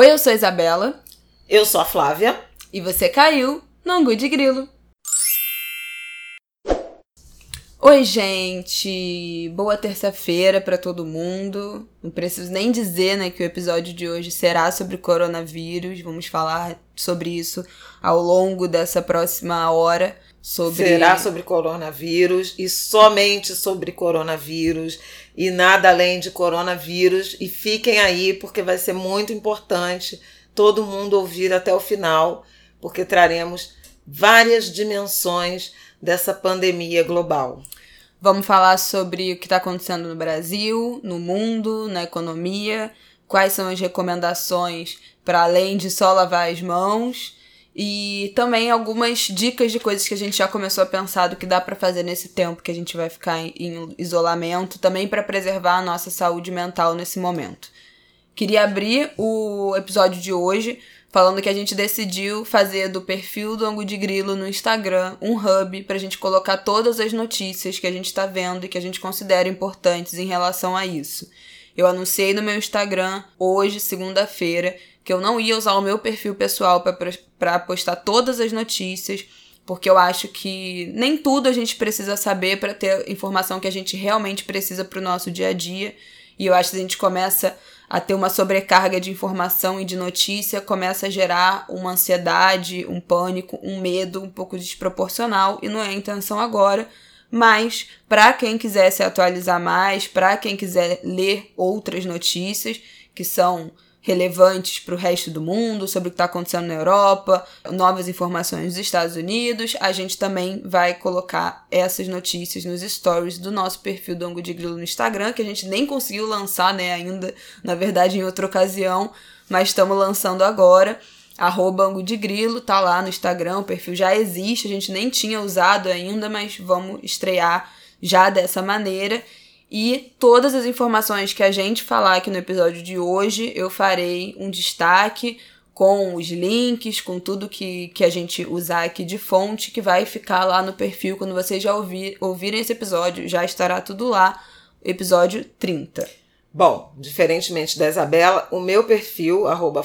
Oi, eu sou a Isabela. Eu sou a Flávia. E você caiu no Angu de Grilo. Oi, gente! Boa terça-feira para todo mundo. Não preciso nem dizer, né, que o episódio de hoje será sobre coronavírus. Vamos falar sobre isso ao longo dessa próxima hora. Sobre... Será sobre coronavírus e somente sobre coronavírus e nada além de coronavírus. E fiquem aí porque vai ser muito importante todo mundo ouvir até o final, porque traremos várias dimensões dessa pandemia global. Vamos falar sobre o que está acontecendo no Brasil, no mundo, na economia, quais são as recomendações para além de só lavar as mãos e também algumas dicas de coisas que a gente já começou a pensar do que dá para fazer nesse tempo que a gente vai ficar em, isolamento, também para preservar a nossa saúde mental nesse momento. Queria abrir o episódio de hoje falando que a gente decidiu fazer do perfil do Angu de Grilo no Instagram um hub para a gente colocar todas as notícias que a gente está vendo e que a gente considera importantes em relação a isso. Eu anunciei no meu Instagram hoje, segunda-feira, que eu não ia usar o meu perfil pessoal para postar todas as notícias, porque eu acho que nem tudo a gente precisa saber para ter informação que a gente realmente precisa para o nosso dia a dia. E eu acho que a gente começa a ter uma sobrecarga de informação e de notícia, começa a gerar uma ansiedade, um pânico, um medo um pouco desproporcional, e não é a intenção agora. Mas, para quem quiser se atualizar mais, para quem quiser ler outras notícias, que são relevantes para o resto do mundo, sobre o que está acontecendo na Europa, novas informações dos Estados Unidos. A gente também vai colocar essas notícias nos stories do nosso perfil do Ango de Grilo no Instagram, que a gente nem conseguiu lançar né, ainda, na verdade, em outra ocasião, mas estamos lançando agora. Arroba Ango de Grilo, tá lá no Instagram, o perfil já existe, a gente nem tinha usado ainda, mas vamos estrear já dessa maneira. E todas as informações que a gente falar aqui no episódio de hoje, eu farei um destaque com os links, com tudo que, que a gente usar aqui de fonte, que vai ficar lá no perfil. Quando vocês já ouvir, ouvirem esse episódio, já estará tudo lá, episódio 30. Bom, diferentemente da Isabela, o meu perfil, arroba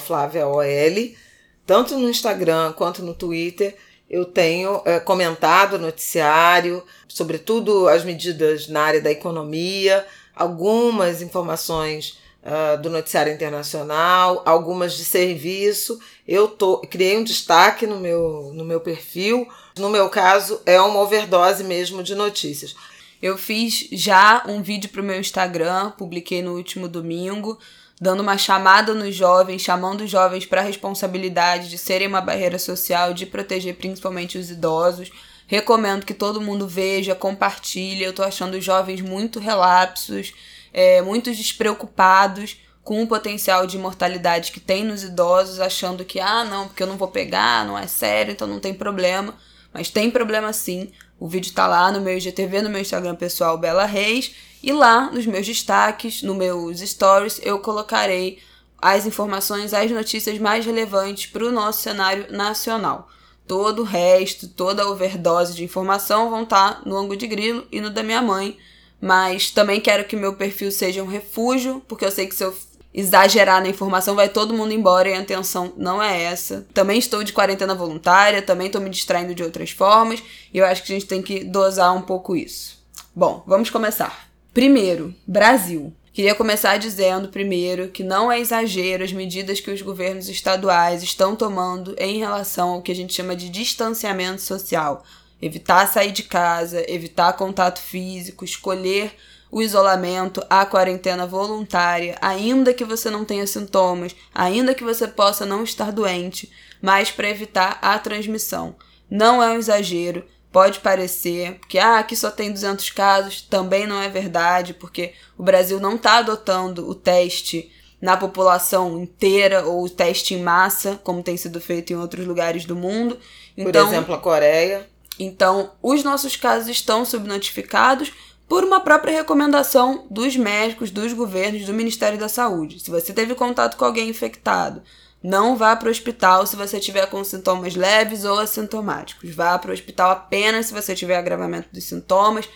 tanto no Instagram quanto no Twitter, eu tenho é, comentado noticiário, sobretudo as medidas na área da economia, algumas informações uh, do noticiário internacional, algumas de serviço. Eu tô, criei um destaque no meu, no meu perfil. No meu caso, é uma overdose mesmo de notícias. Eu fiz já um vídeo para o meu Instagram, publiquei no último domingo, dando uma chamada nos jovens, chamando os jovens para a responsabilidade de serem uma barreira social, de proteger principalmente os idosos. Recomendo que todo mundo veja, compartilhe. Eu tô achando os jovens muito relapsos, é, muito despreocupados com o potencial de mortalidade que tem nos idosos, achando que, ah, não, porque eu não vou pegar, não é sério, então não tem problema. Mas tem problema sim. O vídeo tá lá no meu IGTV, no meu Instagram pessoal, Bela Reis. E lá, nos meus destaques, nos meus stories, eu colocarei as informações, as notícias mais relevantes para o nosso cenário nacional. Todo o resto, toda a overdose de informação vão estar tá no ângulo de grilo e no da minha mãe. Mas também quero que meu perfil seja um refúgio, porque eu sei que se eu exagerar na informação vai todo mundo embora e a intenção não é essa. Também estou de quarentena voluntária, também estou me distraindo de outras formas e eu acho que a gente tem que dosar um pouco isso. Bom, vamos começar. Primeiro, Brasil. Queria começar dizendo, primeiro, que não é exagero as medidas que os governos estaduais estão tomando em relação ao que a gente chama de distanciamento social. Evitar sair de casa, evitar contato físico, escolher o isolamento, a quarentena voluntária, ainda que você não tenha sintomas, ainda que você possa não estar doente, mas para evitar a transmissão. Não é um exagero, Pode parecer que ah, aqui só tem 200 casos, também não é verdade, porque o Brasil não está adotando o teste na população inteira ou o teste em massa, como tem sido feito em outros lugares do mundo. Então, Por exemplo, a Coreia. Então, os nossos casos estão subnotificados por uma própria recomendação dos médicos, dos governos, do Ministério da Saúde. Se você teve contato com alguém infectado, não vá para o hospital se você tiver com sintomas leves ou assintomáticos. Vá para o hospital apenas se você tiver agravamento dos sintomas,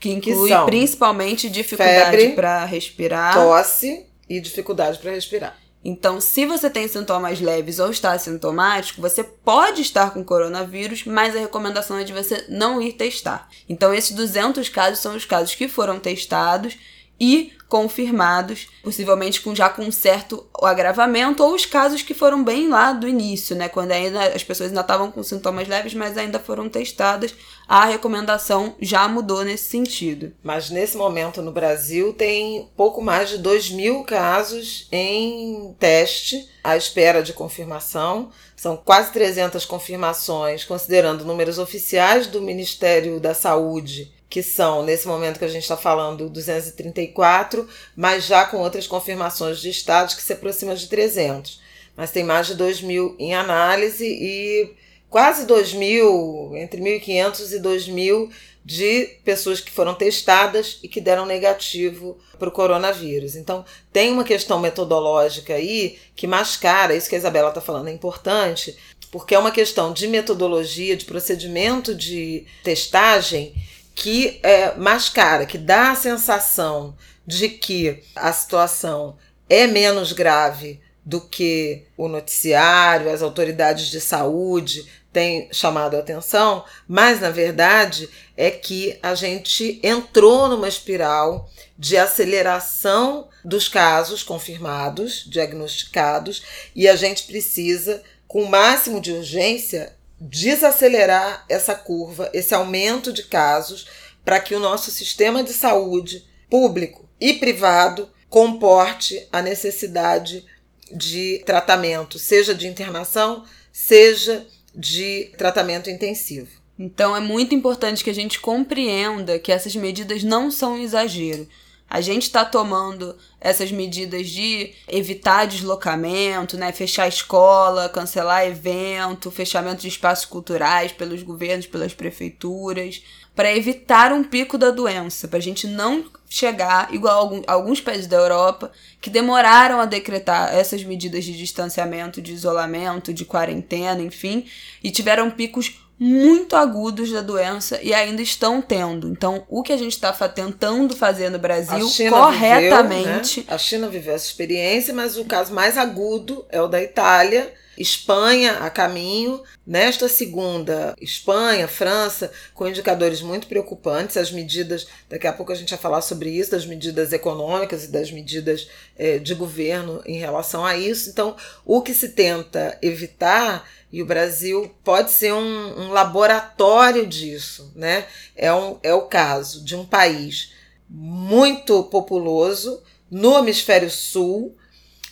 que inclui que principalmente dificuldade para respirar. Tosse e dificuldade para respirar. Então, se você tem sintomas leves ou está assintomático, você pode estar com coronavírus, mas a recomendação é de você não ir testar. Então, esses 200 casos são os casos que foram testados e confirmados, possivelmente com já com um certo agravamento, ou os casos que foram bem lá do início, né? Quando ainda as pessoas ainda estavam com sintomas leves, mas ainda foram testadas, a recomendação já mudou nesse sentido. Mas nesse momento no Brasil tem pouco mais de 2 mil casos em teste à espera de confirmação. São quase 300 confirmações, considerando números oficiais do Ministério da Saúde que são, nesse momento que a gente está falando, 234, mas já com outras confirmações de estados que se aproximam de 300. Mas tem mais de 2 mil em análise e quase 2 mil, entre 1.500 e 2 mil de pessoas que foram testadas e que deram negativo para o coronavírus. Então, tem uma questão metodológica aí que mascara, isso que a Isabela está falando é importante, porque é uma questão de metodologia, de procedimento de testagem que é, mascara, que dá a sensação de que a situação é menos grave do que o noticiário, as autoridades de saúde têm chamado a atenção, mas na verdade é que a gente entrou numa espiral de aceleração dos casos confirmados, diagnosticados, e a gente precisa, com o máximo de urgência, desacelerar essa curva, esse aumento de casos, para que o nosso sistema de saúde, público e privado, comporte a necessidade de tratamento, seja de internação, seja de tratamento intensivo. Então é muito importante que a gente compreenda que essas medidas não são um exagero. A gente está tomando essas medidas de evitar deslocamento, né? fechar escola, cancelar evento, fechamento de espaços culturais pelos governos, pelas prefeituras, para evitar um pico da doença, para a gente não chegar igual a alguns países da Europa que demoraram a decretar essas medidas de distanciamento, de isolamento, de quarentena, enfim, e tiveram picos muito agudos da doença e ainda estão tendo. Então, o que a gente está tentando fazer no Brasil corretamente. Viveu, né? A China viveu essa experiência, mas o caso mais agudo é o da Itália. Espanha a caminho. Nesta segunda, Espanha, França, com indicadores muito preocupantes. As medidas, daqui a pouco a gente vai falar sobre isso, das medidas econômicas e das medidas eh, de governo em relação a isso. Então, o que se tenta evitar e o Brasil pode ser um, um laboratório disso, né? É, um, é o caso de um país muito populoso no hemisfério sul,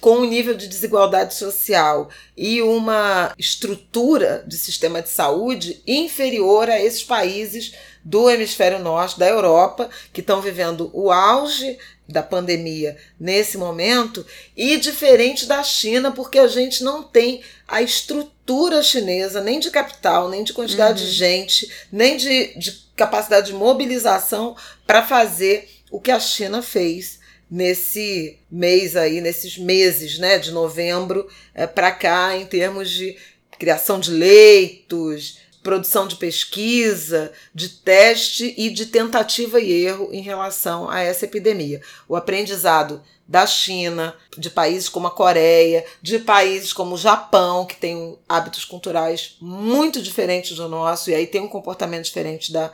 com um nível de desigualdade social e uma estrutura de sistema de saúde inferior a esses países do hemisfério norte da Europa, que estão vivendo o auge da pandemia nesse momento, e diferente da China, porque a gente não tem a estrutura chinesa, nem de capital, nem de quantidade uhum. de gente, nem de, de capacidade de mobilização para fazer o que a China fez nesse mês aí, nesses meses, né, de novembro é, para cá, em termos de criação de leitos, produção de pesquisa, de teste e de tentativa e erro em relação a essa epidemia. O aprendizado da China, de países como a Coreia, de países como o Japão, que tem hábitos culturais muito diferentes do nosso, e aí tem um comportamento diferente da,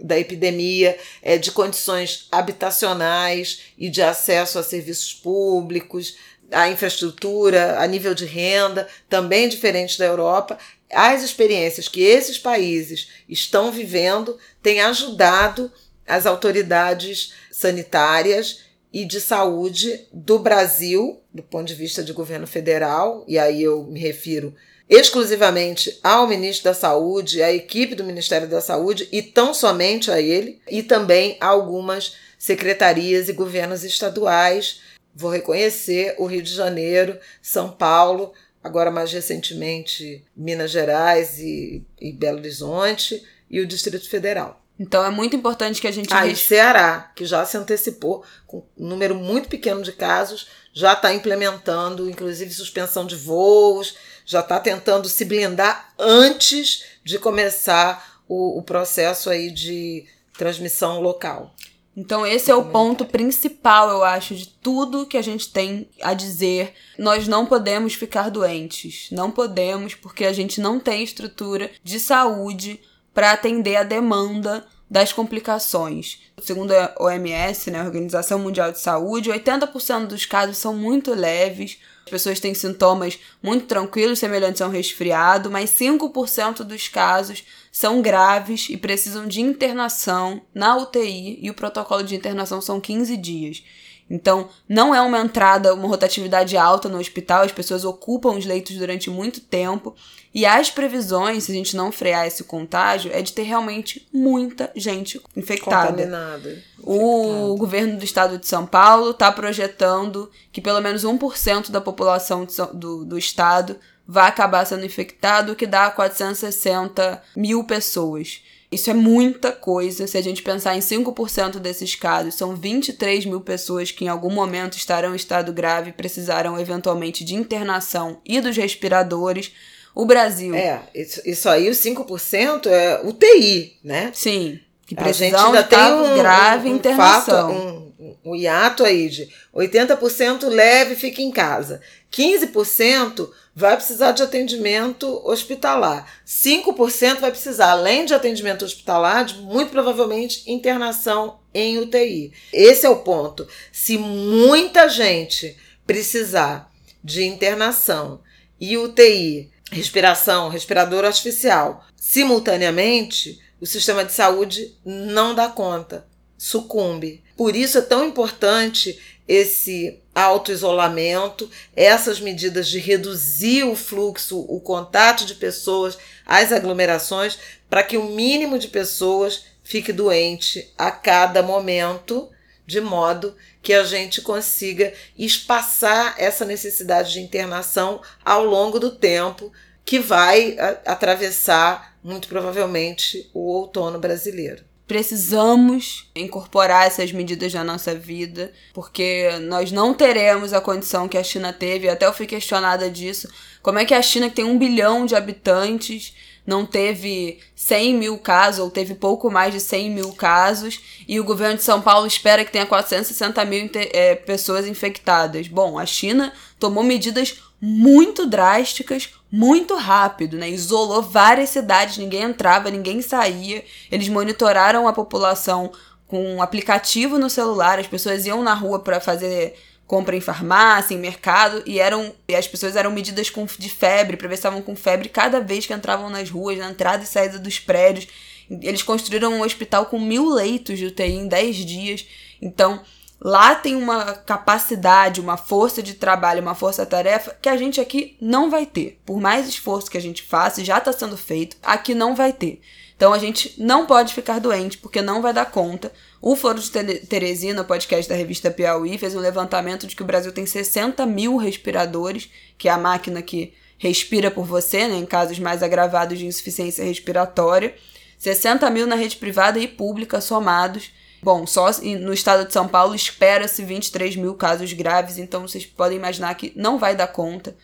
da epidemia, é, de condições habitacionais e de acesso a serviços públicos, a infraestrutura, a nível de renda, também diferente da Europa. As experiências que esses países estão vivendo têm ajudado as autoridades sanitárias e de saúde do Brasil, do ponto de vista de governo federal, e aí eu me refiro exclusivamente ao ministro da Saúde, à equipe do Ministério da Saúde e tão somente a ele, e também a algumas secretarias e governos estaduais. Vou reconhecer o Rio de Janeiro, São Paulo, agora mais recentemente Minas Gerais e, e Belo Horizonte e o Distrito Federal. Então é muito importante que a gente. Ah, e Ceará, que já se antecipou, com um número muito pequeno de casos, já está implementando, inclusive, suspensão de voos, já está tentando se blindar antes de começar o, o processo aí de transmissão local. Então, esse é o ponto principal, eu acho, de tudo que a gente tem a dizer. Nós não podemos ficar doentes. Não podemos, porque a gente não tem estrutura de saúde para atender a demanda das complicações. Segundo a OMS, né, a Organização Mundial de Saúde, 80% dos casos são muito leves. As pessoas têm sintomas muito tranquilos, semelhantes a um resfriado, mas 5% dos casos são graves e precisam de internação na UTI e o protocolo de internação são 15 dias. Então, não é uma entrada, uma rotatividade alta no hospital, as pessoas ocupam os leitos durante muito tempo. E as previsões, se a gente não frear esse contágio, é de ter realmente muita gente infectada. Contaminada. O governo do estado de São Paulo está projetando que pelo menos 1% da população do, do estado vai acabar sendo infectado, o que dá 460 mil pessoas. Isso é muita coisa. Se a gente pensar em 5% desses casos, são 23 mil pessoas que em algum momento estarão em estado grave e precisarão eventualmente de internação e dos respiradores. O Brasil. É, isso, isso aí, os 5% é UTI, né? Sim. Que precisam a gente ainda tem um, grave um, um internação. Fato, um, um hiato aí de 80% leve fica em casa. 15% vai precisar de atendimento hospitalar. 5% vai precisar, além de atendimento hospitalar, de muito provavelmente internação em UTI. Esse é o ponto. Se muita gente precisar de internação e UTI, respiração, respirador artificial, simultaneamente, o sistema de saúde não dá conta, sucumbe. Por isso é tão importante esse auto-isolamento, essas medidas de reduzir o fluxo, o contato de pessoas, as aglomerações, para que o mínimo de pessoas fique doente a cada momento, de modo que a gente consiga espaçar essa necessidade de internação ao longo do tempo que vai atravessar muito provavelmente o outono brasileiro precisamos incorporar essas medidas na nossa vida, porque nós não teremos a condição que a China teve. Até eu fui questionada disso. Como é que a China, que tem um bilhão de habitantes, não teve 100 mil casos, ou teve pouco mais de 100 mil casos, e o governo de São Paulo espera que tenha 460 mil é, pessoas infectadas? Bom, a China tomou medidas muito drásticas, muito rápido, né? Isolou várias cidades, ninguém entrava, ninguém saía. Eles monitoraram a população com um aplicativo no celular, as pessoas iam na rua para fazer compra em farmácia, em mercado, e eram e as pessoas eram medidas com, de febre, para ver se estavam com febre cada vez que entravam nas ruas, na entrada e saída dos prédios. Eles construíram um hospital com mil leitos de UTI em 10 dias. Então, Lá tem uma capacidade, uma força de trabalho, uma força-tarefa que a gente aqui não vai ter. Por mais esforço que a gente faça, já está sendo feito, aqui não vai ter. Então a gente não pode ficar doente, porque não vai dar conta. O Foro de Teresina, podcast da revista Piauí, fez um levantamento de que o Brasil tem 60 mil respiradores, que é a máquina que respira por você, né, em casos mais agravados de insuficiência respiratória. 60 mil na rede privada e pública somados. Bom, só no estado de São Paulo espera-se 23 mil casos graves, então vocês podem imaginar que não vai dar conta,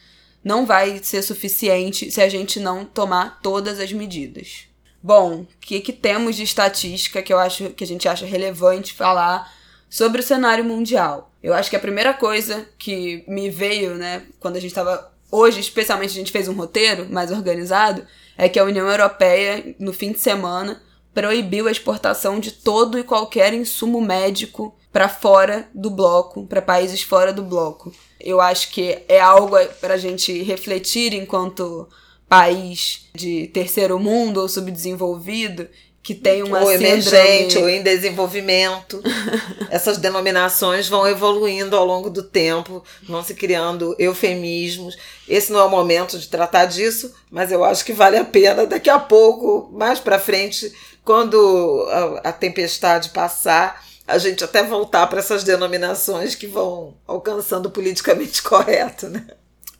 não vai ser suficiente se a gente não tomar todas as medidas. Bom, o que, que temos de estatística que eu acho que a gente acha relevante falar sobre o cenário mundial? Eu acho que a primeira coisa que me veio, né, quando a gente estava hoje, especialmente a gente fez um roteiro mais organizado, é que a União Europeia no fim de semana proibiu a exportação de todo e qualquer insumo médico para fora do bloco, para países fora do bloco. Eu acho que é algo para a gente refletir enquanto país de terceiro mundo ou subdesenvolvido que tem uma ou síndrome... emergente ou em desenvolvimento. Essas denominações vão evoluindo ao longo do tempo, vão se criando eufemismos. Esse não é o momento de tratar disso, mas eu acho que vale a pena daqui a pouco, mais para frente, quando a, a tempestade passar, a gente até voltar para essas denominações que vão alcançando o politicamente correto, né?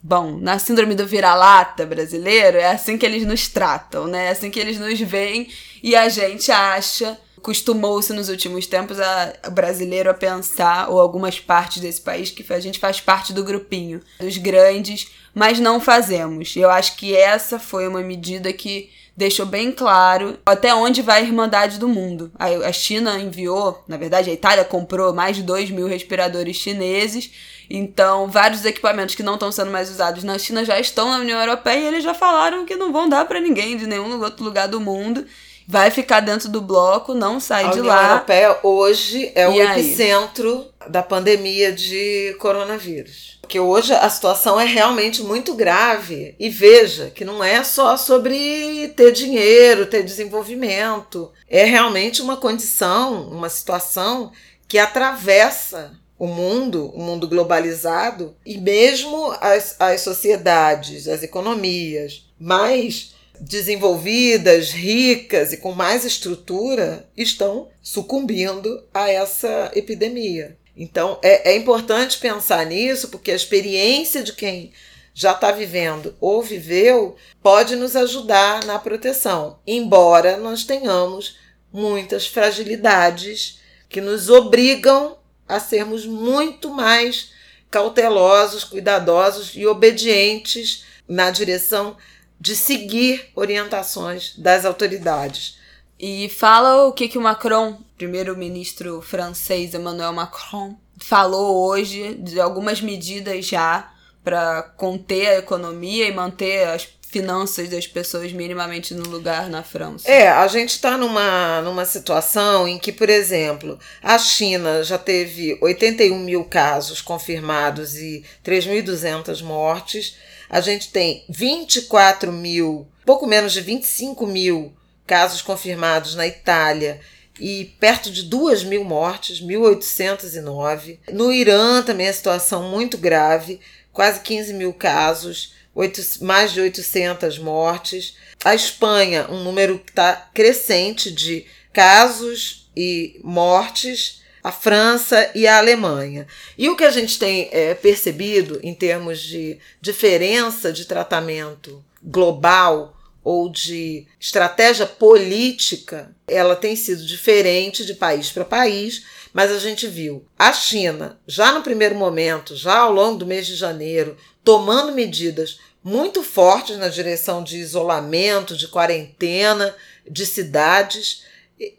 Bom, na síndrome do vira-lata brasileiro, é assim que eles nos tratam, né? É assim que eles nos veem e a gente acha, costumou-se nos últimos tempos a, a brasileiro a pensar, ou algumas partes desse país, que a gente faz parte do grupinho, dos grandes, mas não fazemos. Eu acho que essa foi uma medida que deixou bem claro até onde vai a Irmandade do Mundo. A China enviou, na verdade, a Itália comprou mais de 2 mil respiradores chineses. Então, vários equipamentos que não estão sendo mais usados na China já estão na União Europeia e eles já falaram que não vão dar para ninguém de nenhum outro lugar do mundo. Vai ficar dentro do bloco, não sai a de União lá. A União Europeia hoje é E o aí? epicentro da pandemia de coronavírus. Porque hoje a situação é realmente muito grave. E veja que não é só sobre ter dinheiro, ter desenvolvimento. É realmente uma condição, uma situação que atravessa o mundo, o mundo globalizado, e mesmo as, as sociedades, as economias mais desenvolvidas, ricas e com mais estrutura estão sucumbindo a essa epidemia. Então é, é importante pensar nisso, porque a experiência de quem já está vivendo ou viveu pode nos ajudar na proteção, embora nós tenhamos muitas fragilidades que nos obrigam a sermos muito mais cautelosos, cuidadosos e obedientes na direção de seguir orientações das autoridades. E fala o que, que o Macron, primeiro-ministro francês Emmanuel Macron, falou hoje de algumas medidas já para conter a economia e manter as finanças das pessoas minimamente no lugar na França. É, a gente está numa, numa situação em que, por exemplo, a China já teve 81 mil casos confirmados e 3.200 mortes. A gente tem 24 mil, pouco menos de 25 mil casos confirmados na Itália e perto de 2 mil mortes, 1.809. No Irã também a situação muito grave, quase 15 mil casos, 8, mais de 800 mortes. A Espanha, um número que está crescente de casos e mortes. A França e a Alemanha. E o que a gente tem é, percebido em termos de diferença de tratamento global ou de estratégia política, ela tem sido diferente de país para país, mas a gente viu a China, já no primeiro momento, já ao longo do mês de janeiro, tomando medidas muito fortes na direção de isolamento, de quarentena, de cidades,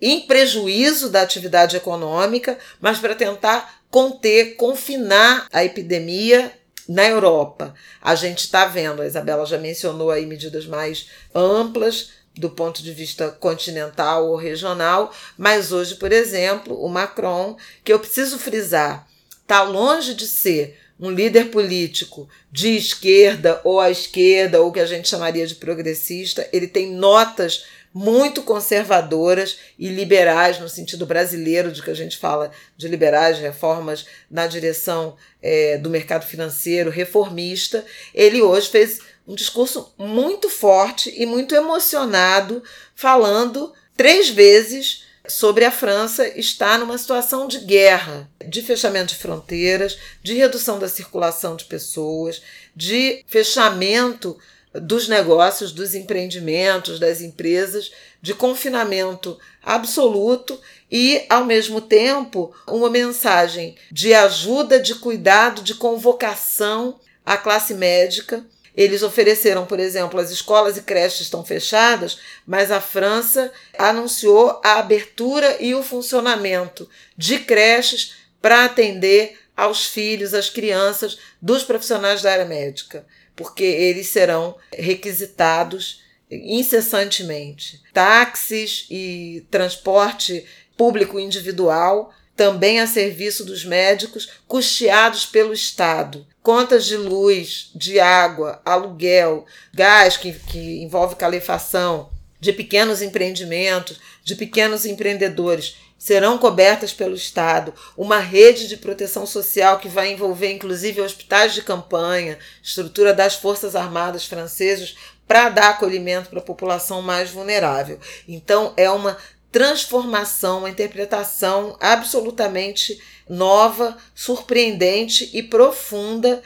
em prejuízo da atividade econômica, mas para tentar conter, confinar a epidemia na Europa, a gente está vendo, a Isabela já mencionou aí medidas mais amplas do ponto de vista continental ou regional, mas hoje, por exemplo, o Macron, que eu preciso frisar, está longe de ser um líder político de esquerda ou à esquerda, ou que a gente chamaria de progressista, ele tem notas muito conservadoras e liberais, no sentido brasileiro de que a gente fala de liberais, reformas na direção é, do mercado financeiro, reformista. Ele hoje fez um discurso muito forte e muito emocionado, falando três vezes sobre a França estar numa situação de guerra, de fechamento de fronteiras, de redução da circulação de pessoas, de fechamento dos negócios, dos empreendimentos, das empresas, de confinamento absoluto e, ao mesmo tempo, uma mensagem de ajuda, de cuidado, de convocação à classe médica. Eles ofereceram, por exemplo, as escolas e creches estão fechadas, mas a França anunciou a abertura e o funcionamento de creches para atender aos filhos, às crianças dos profissionais da área médica porque eles serão requisitados incessantemente. Táxis e transporte público individual também a serviço dos médicos, custeados pelo Estado. Contas de luz, de água, aluguel, gás que, que envolve calefação, de pequenos empreendimentos, de pequenos empreendedores serão cobertas pelo Estado, uma rede de proteção social que vai envolver inclusive hospitais de campanha, estrutura das Forças Armadas francesas para dar acolhimento para a população mais vulnerável. Então é uma transformação, uma interpretação absolutamente nova, surpreendente e profunda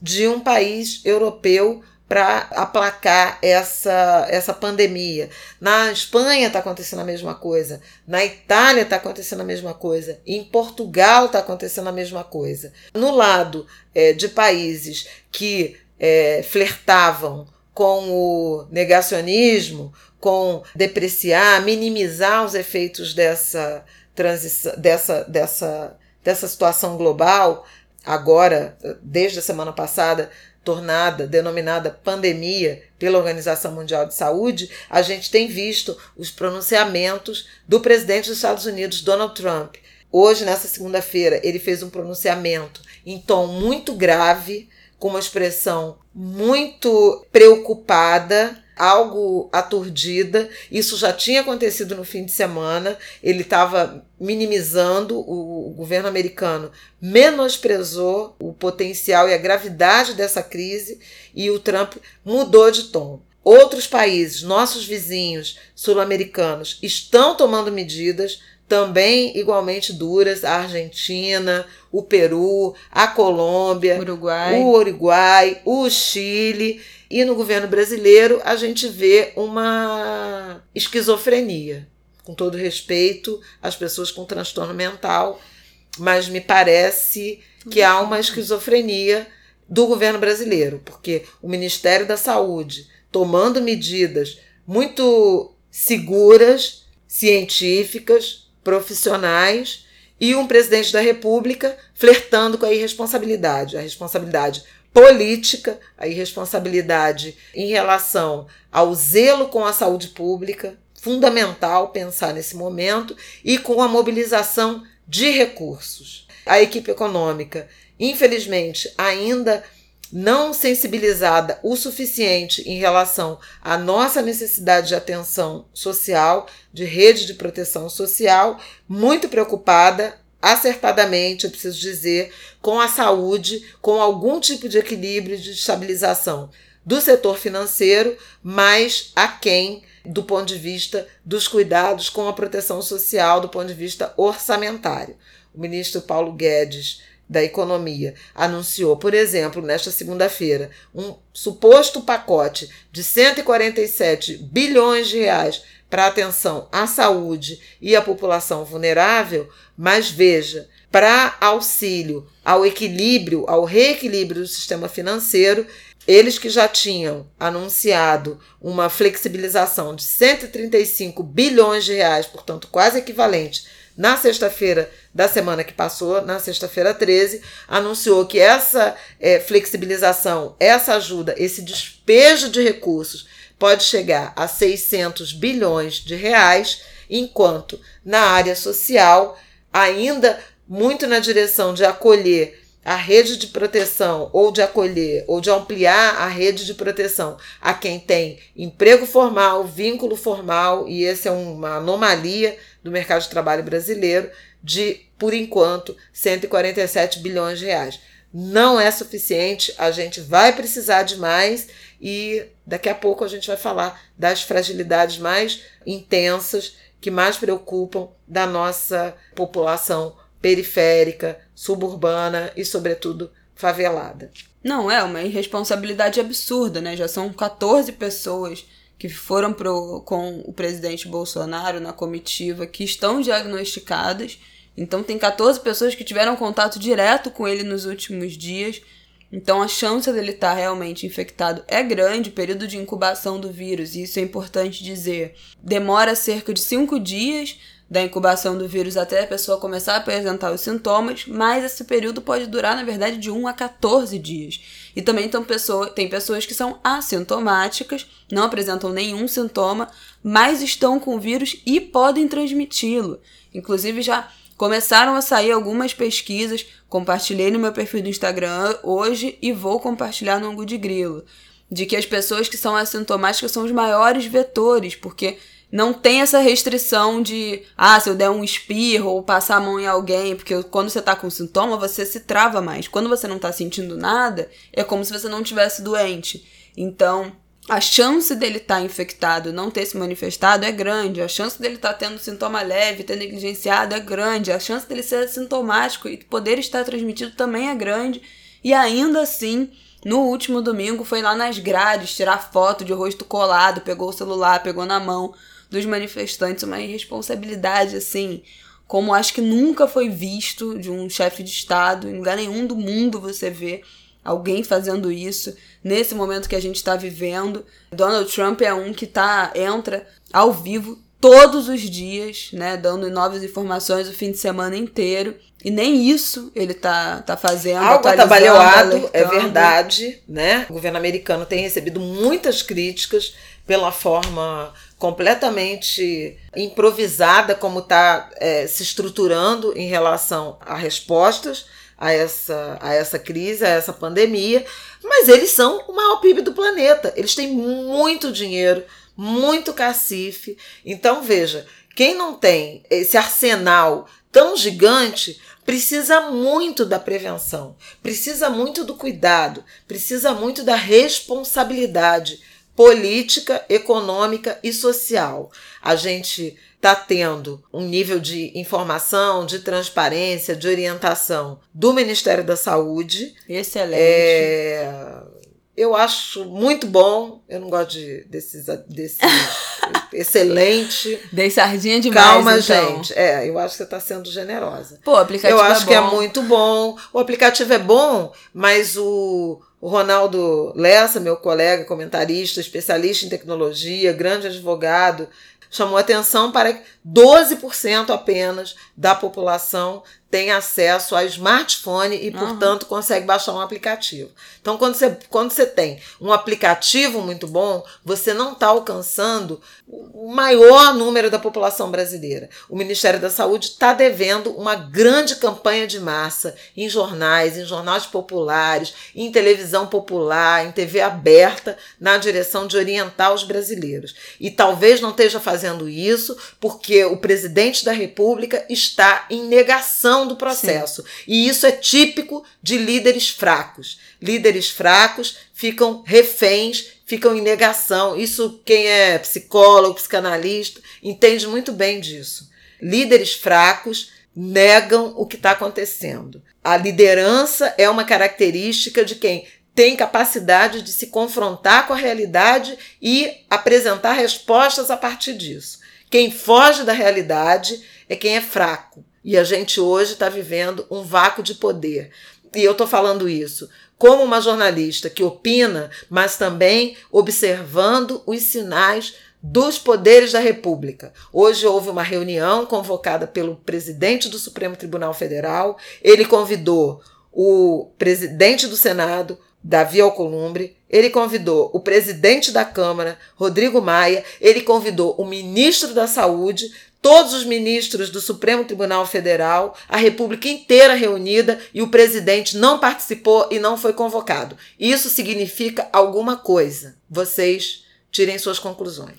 de um país europeu para aplacar essa, essa pandemia. Na Espanha está acontecendo a mesma coisa, na Itália está acontecendo a mesma coisa, em Portugal está acontecendo a mesma coisa. No lado é, de países que é, flertavam com o negacionismo, com depreciar, minimizar os efeitos dessa transição, dessa, dessa, dessa situação global, agora, desde a semana passada, tornada, denominada pandemia pela Organização Mundial de Saúde, a gente tem visto os pronunciamentos do presidente dos Estados Unidos, Donald Trump. Hoje, nessa segunda-feira, ele fez um pronunciamento em tom muito grave, com uma expressão muito preocupada, algo aturdida. Isso já tinha acontecido no fim de semana. Ele estava minimizando, o, o, governo americano menosprezou o potencial e a gravidade dessa crise e o Trump mudou de tom. Outros países, nossos vizinhos sul-americanos, estão tomando medidas também igualmente duras, a Argentina, o Peru, a Colômbia, Uruguai. o Uruguai, o Chile. E no governo brasileiro a gente vê uma esquizofrenia. Com todo respeito às pessoas com transtorno mental, mas me parece que há uma esquizofrenia do governo brasileiro, porque o Ministério da Saúde tomando medidas muito seguras, científicas, profissionais e um presidente da República flertando com a irresponsabilidade, a responsabilidade política, a irresponsabilidade em relação ao zelo com a saúde pública, fundamental pensar nesse momento, e com a mobilização de recursos. A equipe econômica, infelizmente, ainda não sensibilizada o suficiente em relação à nossa necessidade de atenção social, de rede de proteção social, muito preocupada, acertadamente, eu preciso dizer, com a saúde, com algum tipo de equilíbrio de estabilização do setor financeiro, mas aquém do ponto de vista dos cuidados com a proteção social, do ponto de vista orçamentário. O ministro Paulo Guedes da Economia anunciou, por exemplo, nesta segunda-feira, um suposto pacote de 147 bilhões de reais para atenção à saúde e à população vulnerável, mas veja, para auxílio ao equilíbrio, ao reequilíbrio do sistema financeiro, eles que já tinham anunciado uma flexibilização de 135 bilhões de reais, portanto, quase equivalente na sexta-feira da semana que passou, na sexta-feira 13, anunciou que essa é, flexibilização, essa ajuda, esse despejo de recursos pode chegar a 600 bilhões de reais, enquanto na área social, ainda muito na direção de acolher a rede de proteção ou de acolher ou de ampliar a rede de proteção a quem tem emprego formal, vínculo formal, e essa é uma anomalia do mercado de trabalho brasileiro, de, por enquanto, 147 bilhões de reais. Não é suficiente, a gente vai precisar de mais e daqui a pouco a gente vai falar das fragilidades mais intensas que mais preocupam da nossa população periférica, suburbana e, sobretudo, favelada. Não, é uma irresponsabilidade absurda, né? Já são 14 pessoas que foram pro, com o presidente Bolsonaro na comitiva que estão diagnosticadas. Então, tem 14 pessoas que tiveram contato direto com ele nos últimos dias. Então, a chance dele estar realmente infectado é grande. O período de incubação do vírus, e isso é importante dizer, demora cerca de 5 dias da incubação do vírus até a pessoa começar a apresentar os sintomas, mas esse período pode durar, na verdade, de 1 a 14 dias. E também então, pessoa, tem pessoas que são assintomáticas, não apresentam nenhum sintoma, mas estão com o vírus e podem transmiti-lo. Inclusive, já começaram a sair algumas pesquisas, compartilhei no meu perfil do Instagram hoje e vou compartilhar no Angu de Grilo, de que as pessoas que são assintomáticas são os maiores vetores, porque não tem essa restrição de, ah, se eu der um espirro ou passar a mão em alguém, porque quando você tá com sintoma, você se trava mais. Quando você não tá sentindo nada, é como se você não tivesse doente. Então, a chance dele estar tá infectado, não ter se manifestado é grande. A chance dele estar tá tendo sintoma leve, ter negligenciado é grande. A chance dele ser sintomático e poder estar transmitido também é grande. E ainda assim, no último domingo, foi lá nas grades tirar foto de rosto colado, pegou o celular, pegou na mão dos manifestantes, uma irresponsabilidade assim, como acho que nunca foi visto de um chefe de Estado, em lugar nenhum do mundo você vê alguém fazendo isso nesse momento que a gente está vivendo. Donald Trump é um que tá entra ao vivo todos os dias, né, dando novas informações o fim de semana inteiro. E nem isso ele tá, tá fazendo. Algo atabalhoado, é verdade, né? O governo americano tem recebido muitas críticas pela forma completamente improvisada como está é, se estruturando em relação a respostas a essa, a essa crise, a essa pandemia, mas eles são o maior PIB do planeta. Eles têm muito dinheiro, muito cacife. Então, veja, quem não tem esse arsenal tão gigante precisa muito da prevenção, precisa muito do cuidado, precisa muito da responsabilidade política, econômica e social. A gente está tendo um nível de informação, de transparência, de orientação do Ministério da Saúde. Excelente. É, eu acho muito bom. Eu não gosto de, desses, desses excelente. Dei sardinha demais. Calma, então. gente. É, eu acho que você está sendo generosa. Pô, o aplicativo Eu acho é que é muito bom. O aplicativo é bom, mas o, o Ronaldo Lessa, meu colega, comentarista, especialista em tecnologia, grande advogado, chamou atenção para que 12% apenas da população tem acesso a smartphone e, Uhum. portanto, consegue baixar um aplicativo. Então, quando você, quando você tem um aplicativo muito bom, você não está alcançando o maior número da população brasileira. O Ministério da Saúde está devendo uma grande campanha de massa em jornais, em jornais populares, em televisão popular, em TV aberta, na direção de orientar os brasileiros. E talvez não esteja fazendo isso porque o presidente da República está em negação do processo. E isso é típico de líderes fracos. Líderes fracos ficam reféns, ficam em negação. Isso quem é psicólogo, psicanalista, entende muito bem disso. Líderes fracos negam o que está acontecendo. A liderança é uma característica de quem tem capacidade de se confrontar com a realidade e apresentar respostas a partir disso. Quem foge da realidade é quem é fraco. E a gente hoje está vivendo um vácuo de poder. E eu estou falando isso como uma jornalista que opina, mas também observando os sinais dos poderes da República. Hoje houve uma reunião convocada pelo presidente do Supremo Tribunal Federal. Ele convidou o presidente do Senado, Davi Alcolumbre, ele convidou o presidente da Câmara, Rodrigo Maia, ele convidou o ministro da Saúde, todos os ministros do Supremo Tribunal Federal, a República inteira reunida e o presidente não participou e não foi convocado. Isso significa alguma coisa. Vocês tirem suas conclusões.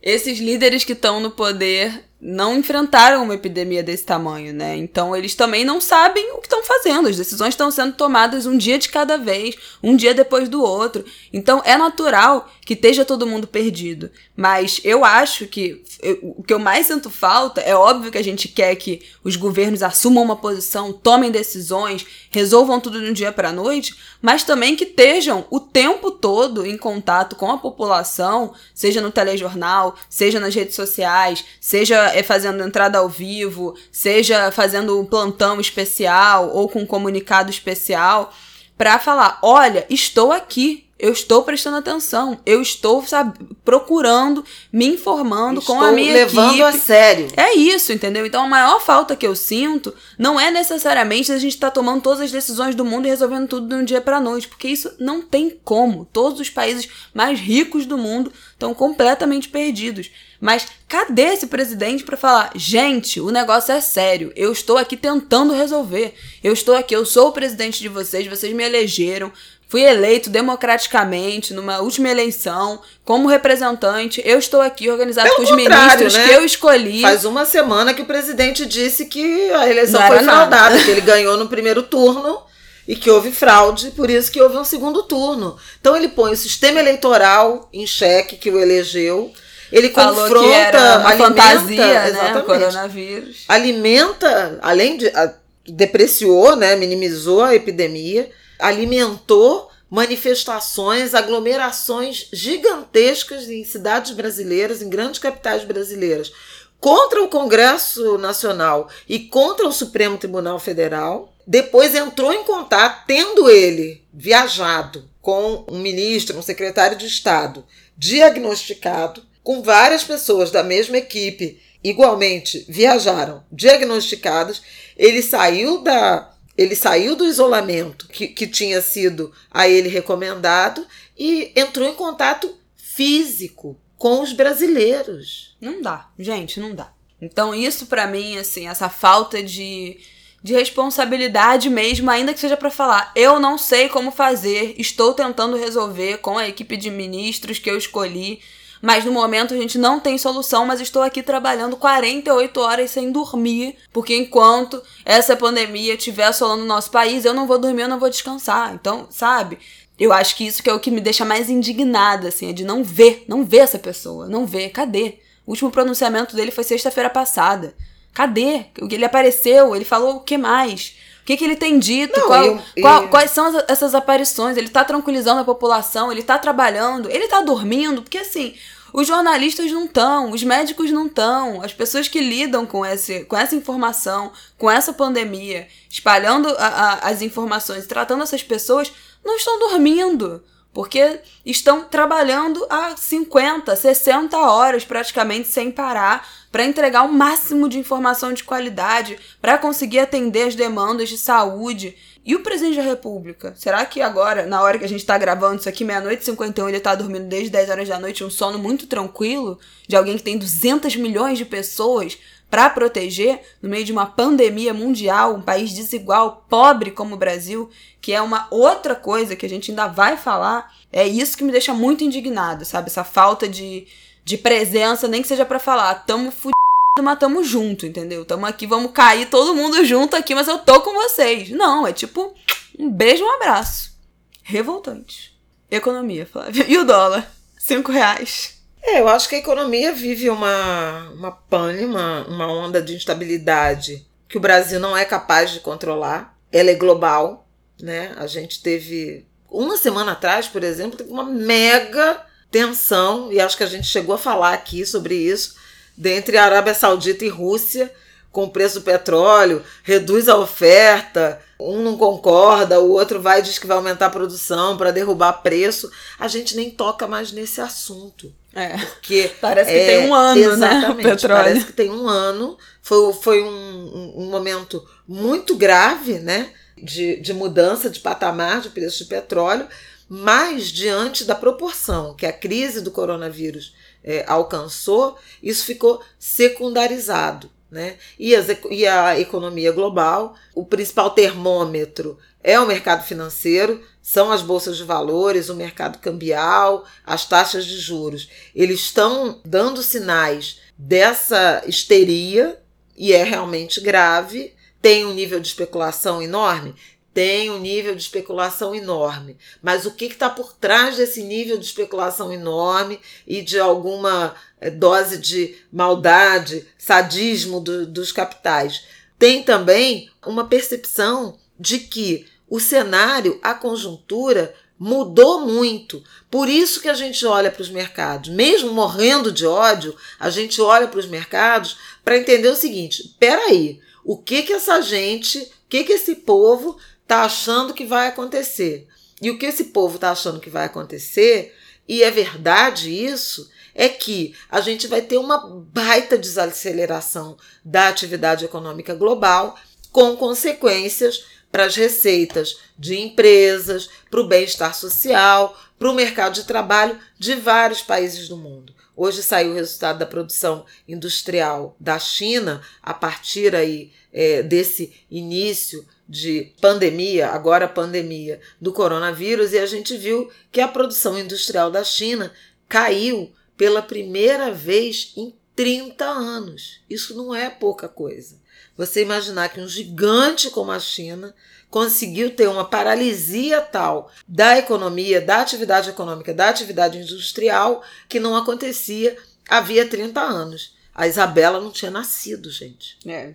Esses líderes que estão no poder não enfrentaram uma epidemia desse tamanho, né? Então eles também não sabem o que estão fazendo. As decisões estão sendo tomadas um dia de cada vez, um dia depois do outro. Então é natural que esteja todo mundo perdido. Mas eu acho que eu- o que eu mais sinto falta é óbvio que a gente quer que os governos assumam uma posição, tomem decisões, resolvam tudo de um dia para noite, mas também que estejam o tempo todo em contato com a população, seja no telejornal, seja nas redes sociais, seja é, fazendo entrada ao vivo, seja fazendo um plantão especial ou com um comunicado especial, para falar: olha, estou aqui. Eu estou prestando atenção, eu estou sabe, procurando, me informando com a Estou minha levando equipe. a sério. É isso, entendeu? Então a maior falta que eu sinto não é necessariamente a gente estar tomando todas as decisões do mundo e resolvendo tudo de um dia pra noite, porque isso não tem como. Todos os países mais ricos do mundo estão completamente perdidos. Mas cadê esse presidente pra falar, gente, o negócio é sério, eu estou aqui tentando resolver. Eu estou aqui, eu sou o presidente de vocês, vocês me elegeram, Fui eleito democraticamente numa última eleição como representante. Eu estou aqui organizado Pelo com os ministros né? que eu escolhi. Faz uma semana que o presidente disse que a eleição foi era nada. fraudada, que ele ganhou no primeiro turno e que houve fraude, por isso que houve um segundo turno. Então ele põe o sistema eleitoral em xeque que o elegeu. Ele Falou confronta, que era uma alimenta, fantasia, né? O coronavírus. alimenta, além de a- depreciou, né, minimizou a epidemia, alimentou manifestações, aglomerações gigantescas em cidades brasileiras, em grandes capitais brasileiras, contra o Congresso Nacional e contra o Supremo Tribunal Federal. depois entrou em contato, tendo ele viajado com um ministro, um secretário de Estado, diagnosticado, com várias pessoas da mesma equipe igualmente viajaram diagnosticadas, ele saiu da ele saiu do isolamento que, que tinha sido a ele recomendado e entrou em contato físico com os brasileiros. Não dá, gente, não dá. Então, isso para mim, assim, essa falta de, de responsabilidade mesmo, ainda que seja para falar, eu não sei como fazer, estou tentando resolver com a equipe de ministros que eu escolhi, mas no momento a gente não tem solução, mas estou aqui trabalhando 48 horas sem dormir, porque enquanto essa pandemia estiver assolando o nosso país, eu não vou dormir, eu não vou descansar. Então, sabe? Eu acho que isso que é o que me deixa mais indignada, assim, é de não ver, não ver essa pessoa, não ver, cadê? O último pronunciamento dele foi sexta-feira passada. Cadê? Ele apareceu, ele falou o que mais? O que, que ele tem dito? Não, qual, eu, qual, quais são as, essas aparições? Ele tá tranquilizando a população? Ele tá trabalhando? Ele tá dormindo? Porque assim, os jornalistas não estão, os médicos não estão, as pessoas que lidam com, esse, com essa informação, com essa pandemia, espalhando a, a, as informações, tratando essas pessoas, não estão dormindo. Porque estão trabalhando há 50, 60 horas praticamente sem parar para entregar o máximo de informação de qualidade, para conseguir atender as demandas de saúde. E o presidente da República? Será que agora, na hora que a gente está gravando isso aqui, meia-noite e 51, ele está dormindo desde 10 horas da noite, um sono muito tranquilo, de alguém que tem 200 milhões de pessoas para proteger no meio de uma pandemia mundial, um país desigual, pobre como o Brasil, que é uma outra coisa que a gente ainda vai falar. É isso que me deixa muito indignado, sabe? Essa falta de, de presença, nem que seja para falar, tamo fudido, mas tamo junto, entendeu? Tamo aqui, vamos cair todo mundo junto aqui, mas eu tô com vocês. Não, é tipo um beijo, um abraço. Revoltante. Economia, Flávia. E o dólar? Cinco reais. É, eu acho que a economia vive uma, uma pane, uma, uma onda de instabilidade que o Brasil não é capaz de controlar. Ela é global, né? A gente teve uma semana atrás, por exemplo, uma mega tensão, e acho que a gente chegou a falar aqui sobre isso, dentre Arábia Saudita e Rússia, com o preço do petróleo, reduz a oferta, um não concorda, o outro vai e diz que vai aumentar a produção para derrubar preço. A gente nem toca mais nesse assunto. É. Porque parece que é, tem um ano, exatamente, né? Petróleo. Parece que tem um ano. Foi, foi um, um momento muito grave, né? De, de mudança de patamar de preço de petróleo, mas diante da proporção que a crise do coronavírus é, alcançou, isso ficou secundarizado. Né? E, as, e a economia global, o principal termômetro é o mercado financeiro, são as bolsas de valores, o mercado cambial, as taxas de juros. Eles estão dando sinais dessa histeria e é realmente grave. Tem um nível de especulação enorme? Tem um nível de especulação enorme. Mas o que está por trás desse nível de especulação enorme e de alguma eh, dose de maldade, sadismo do, dos capitais? Tem também uma percepção de que o cenário, a conjuntura mudou muito. Por isso que a gente olha para os mercados, mesmo morrendo de ódio, a gente olha para os mercados para entender o seguinte: peraí, o que que essa gente, o que que esse povo está achando que vai acontecer? E o que esse povo está achando que vai acontecer, e é verdade isso, é que a gente vai ter uma baita desaceleração da atividade econômica global, com consequências para as receitas de empresas, para o bem-estar social, para o mercado de trabalho de vários países do mundo. Hoje saiu o resultado da produção industrial da China a partir aí é, desse início de pandemia, agora pandemia do coronavírus, e a gente viu que a produção industrial da China caiu pela primeira vez em 30 anos. Isso não é pouca coisa. Você imaginar que um gigante como a China conseguiu ter uma paralisia tal da economia, da atividade econômica, da atividade industrial, que não acontecia havia 30 anos. A Isabela não tinha nascido, gente. É,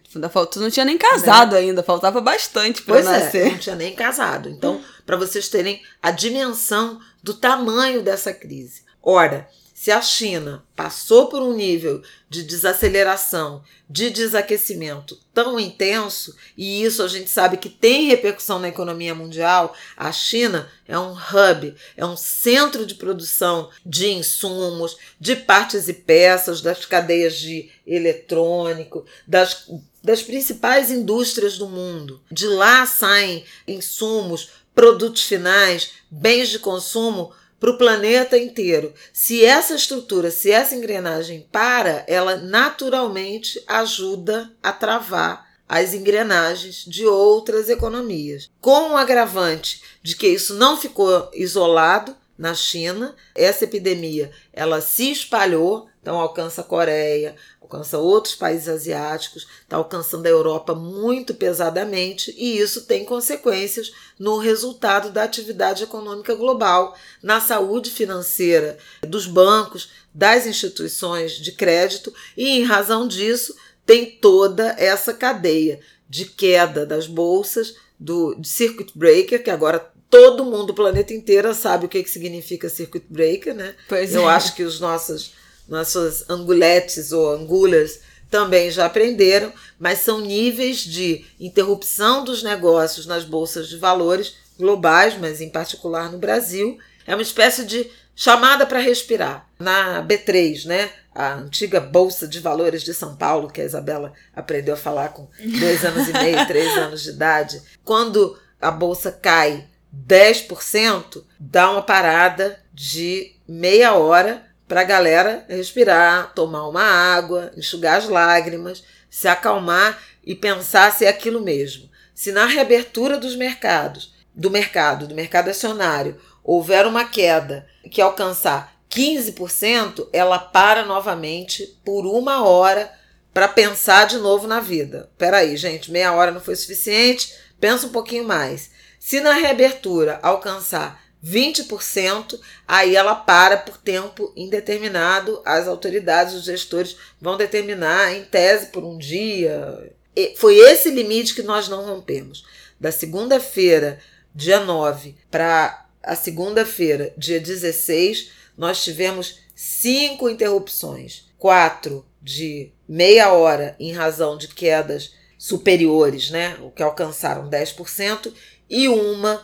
não tinha nem casado né? ainda, faltava bastante para nascer. É, não tinha nem casado. Então, para vocês terem a dimensão do tamanho dessa crise. Ora, Se a China passou por um nível de desaceleração, de desaquecimento tão intenso, e isso a gente sabe que tem repercussão na economia mundial, a China é um hub, é um centro de produção de insumos, de partes e peças, das cadeias de eletrônico, das, das principais indústrias do mundo. De lá saem insumos, produtos finais, bens de consumo para o planeta inteiro. Se essa estrutura, se essa engrenagem para, ela naturalmente ajuda a travar as engrenagens de outras economias. Com o agravante de que isso não ficou isolado na China, essa epidemia ela se espalhou, então alcança a Coreia, alcança outros países asiáticos, está alcançando a Europa muito pesadamente e isso tem consequências no resultado da atividade econômica global, na saúde financeira dos bancos, das instituições de crédito e, em razão disso, tem toda essa cadeia de queda das bolsas, do circuit breaker, que agora todo mundo, o planeta inteiro, sabe o que, que significa circuit breaker, né? Pois Eu é. acho que os nossos nossas anguletes ou angulas também já aprenderam, mas são níveis de interrupção dos negócios nas bolsas de valores globais, mas em particular no Brasil. É uma espécie de chamada para respirar. Na B3, né? A antiga Bolsa de Valores de São Paulo, que a Isabela aprendeu a falar com dois anos e meio, três anos de idade. Quando a bolsa cai 10%, dá uma parada de meia hora para a galera respirar, tomar uma água, enxugar as lágrimas, se acalmar e pensar se é aquilo mesmo. Se na reabertura dos mercados, do mercado, do mercado acionário, houver uma queda que alcançar 15%, ela para novamente por uma hora para pensar de novo na vida. Peraí, gente, meia hora não foi suficiente, pensa um pouquinho mais. Se na reabertura alcançar 20%, aí ela para por tempo indeterminado. As autoridades, os gestores vão determinar, em tese, por um dia. E foi esse limite que nós não rompemos. Da segunda-feira, dia 9, para a segunda-feira, dia 16, nós tivemos cinco interrupções. Quatro de meia hora em razão de quedas superiores, né, o que alcançaram 10%, e uma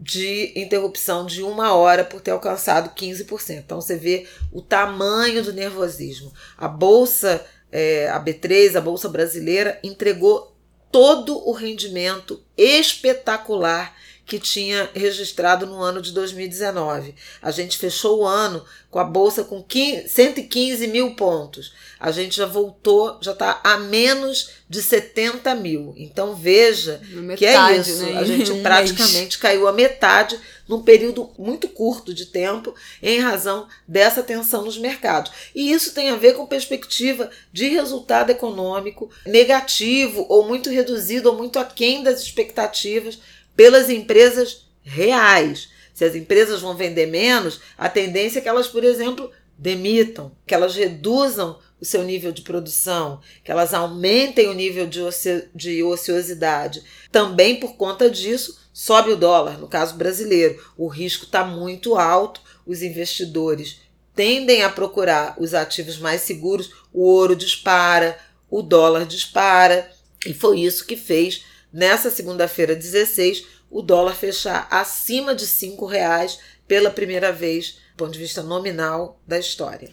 de interrupção de uma hora por ter alcançado 15%. Então você vê o tamanho do nervosismo. A bolsa, é, a B3, a bolsa brasileira, entregou todo o rendimento espetacular que tinha registrado no ano de 2019. A gente fechou o ano com a bolsa com 15, 115 mil pontos. A gente já voltou, já está a menos de 70 mil. Então veja Metade, que é isso. Né? A gente praticamente caiu a metade num período muito curto de tempo em razão dessa tensão nos mercados. E isso tem a ver com perspectiva de resultado econômico negativo ou muito reduzido ou muito aquém das expectativas pelas empresas reais. Se as empresas vão vender menos, a tendência é que elas, por exemplo, demitam, que elas reduzam o seu nível de produção, que elas aumentem o nível de, oci de ociosidade. Também por conta disso, sobe o dólar, no caso brasileiro. O risco está muito alto, os investidores tendem a procurar os ativos mais seguros, o ouro dispara, o dólar dispara, e foi isso que fez nessa segunda-feira 16 o dólar fechar acima de R$ reais pela primeira vez, do ponto de vista nominal da história.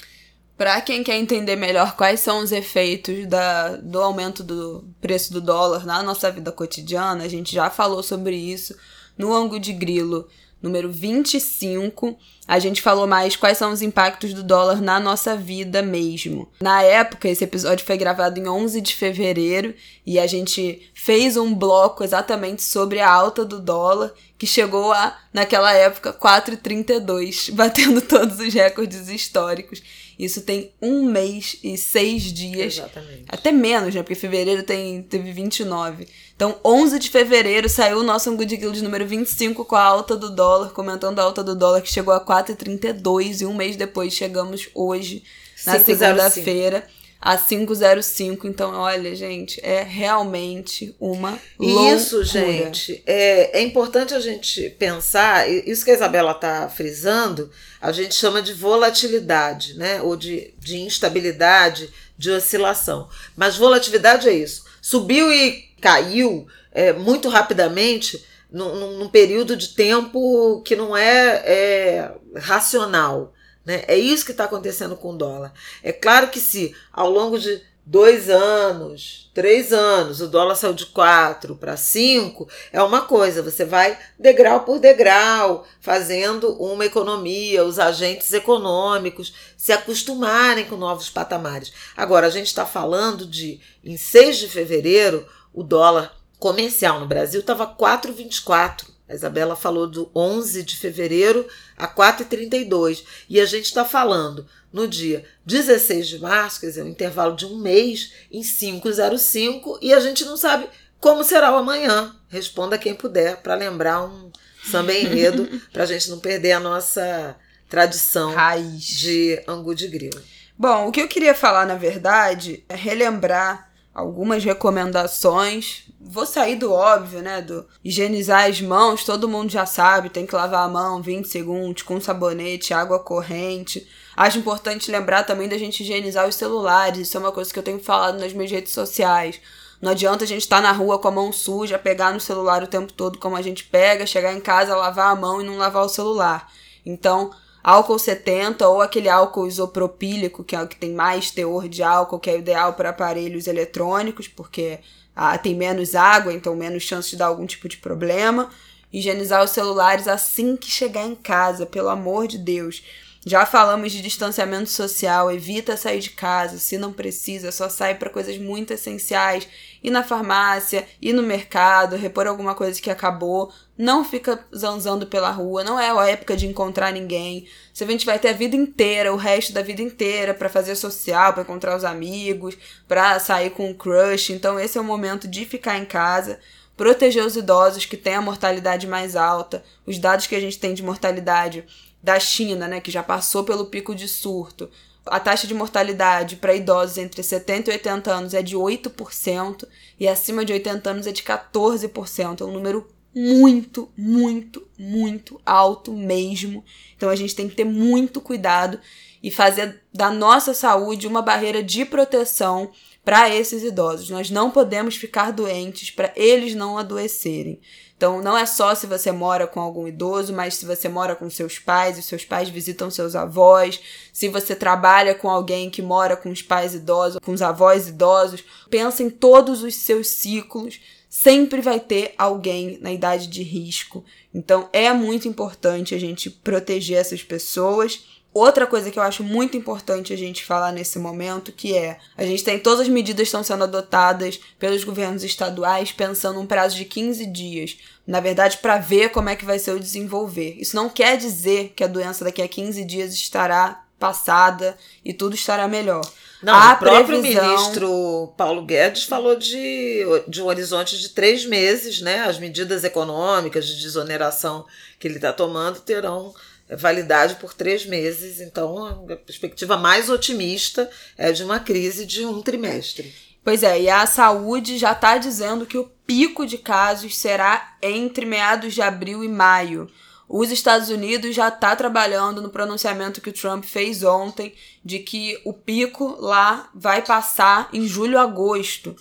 Para quem quer entender melhor quais são os efeitos da, do aumento do preço do dólar na nossa vida cotidiana, a gente já falou sobre isso no ângulo de grilo número 25. A gente falou mais quais são os impactos do dólar na nossa vida mesmo. Na época, esse episódio foi gravado em 11 de fevereiro e a gente fez um bloco exatamente sobre a alta do dólar, que chegou a, naquela época, 4,32, batendo todos os recordes históricos. Isso tem um mês e seis dias. Exatamente. Até menos, né? Porque fevereiro tem, teve 29. Então, 11 de fevereiro saiu o nosso Good Guild número 25 com a alta do dólar, comentando a alta do dólar que chegou a 4,32 e um mês depois chegamos hoje, na 5,05. segunda-feira, a 505. Então, olha, gente, é realmente uma loucura. Isso, gente, é, é importante a gente pensar, isso que a Isabela está frisando, a gente chama de volatilidade, né? Ou de, de instabilidade, de oscilação. Mas volatilidade é isso. Subiu e caiu é, muito rapidamente num, num, período de tempo que não é, é racional. Né? É isso que está acontecendo com o dólar. É claro que se ao longo de dois anos, três anos, o dólar saiu de quatro para cinco, é uma coisa. Você vai degrau por degrau, fazendo uma economia, os agentes econômicos se acostumarem com novos patamares. Agora, a gente está falando de, em 6 de fevereiro, o dólar comercial no Brasil estava 4,24. A Isabela falou do 11 de fevereiro a 4,32. E a gente está falando no dia 16 de março, quer dizer, um intervalo de um mês, em 5,05. E a gente não sabe como será o amanhã. Responda quem puder, para lembrar um samba enredo, para a gente não perder a nossa tradição Raiz. de angu de grilo. Bom, o que eu queria falar, na verdade, é relembrar algumas recomendações. Vou sair do óbvio, né? Do higienizar as mãos, todo mundo já sabe, tem que lavar a mão 20 segundos com sabonete, água corrente. Acho importante lembrar também da gente higienizar os celulares. Isso é uma coisa que eu tenho falado nas minhas redes sociais. Não adianta a gente estar tá na rua com a mão suja, pegar no celular o tempo todo como a gente pega, chegar em casa, lavar a mão e não lavar o celular. Então, álcool 70 ou aquele álcool isopropílico, que é o que tem mais teor de álcool, que é ideal para aparelhos eletrônicos, porque ah, tem menos água, então menos chance de dar algum tipo de problema. Higienizar os celulares assim que chegar em casa, pelo amor de Deus. Já falamos de distanciamento social, evita sair de casa, se não precisa, só sai para coisas muito essenciais, ir na farmácia, ir no mercado, repor alguma coisa que acabou, não fica zanzando pela rua, não é a época de encontrar ninguém. Se a gente vai ter a vida inteira, o resto da vida inteira para fazer social, para encontrar os amigos, para sair com o crush, então esse é o momento de ficar em casa proteger os idosos que têm a mortalidade mais alta. Os dados que a gente tem de mortalidade da China, né, que já passou pelo pico de surto, a taxa de mortalidade para idosos entre 70 e 80 anos é de 8% e acima de 80 anos é de 14%. É um número muito, muito, muito alto mesmo. Então a gente tem que ter muito cuidado e fazer da nossa saúde uma barreira de proteção para esses idosos. Nós não podemos ficar doentes para eles não adoecerem. Então, não é só se você mora com algum idoso, mas se você mora com seus pais, e seus pais visitam seus avós, se você trabalha com alguém que mora com os pais idosos, com os avós idosos, pensa em todos os seus ciclos. Sempre vai ter alguém na idade de risco. Então, é muito importante a gente proteger essas pessoas Outra coisa que eu acho muito importante a gente falar nesse momento, que é, a gente tem todas as medidas estão sendo adotadas pelos governos estaduais pensando um prazo de 15 dias, na verdade, para ver como é que vai ser o desenvolver. Isso não quer dizer que a doença daqui a 15 dias estará passada e tudo estará melhor. Não, a o próprio previsão... ministro Paulo Guedes falou de, de um horizonte de três meses, né? As medidas econômicas de desoneração que ele está tomando terão validade por três meses. Então, a perspectiva mais otimista é de uma crise de um trimestre. Pois é, e a saúde já está dizendo que o pico de casos será entre meados de abril e maio. Os Estados Unidos já está trabalhando no pronunciamento que o Trump fez ontem de que o pico lá vai passar em julho, agosto.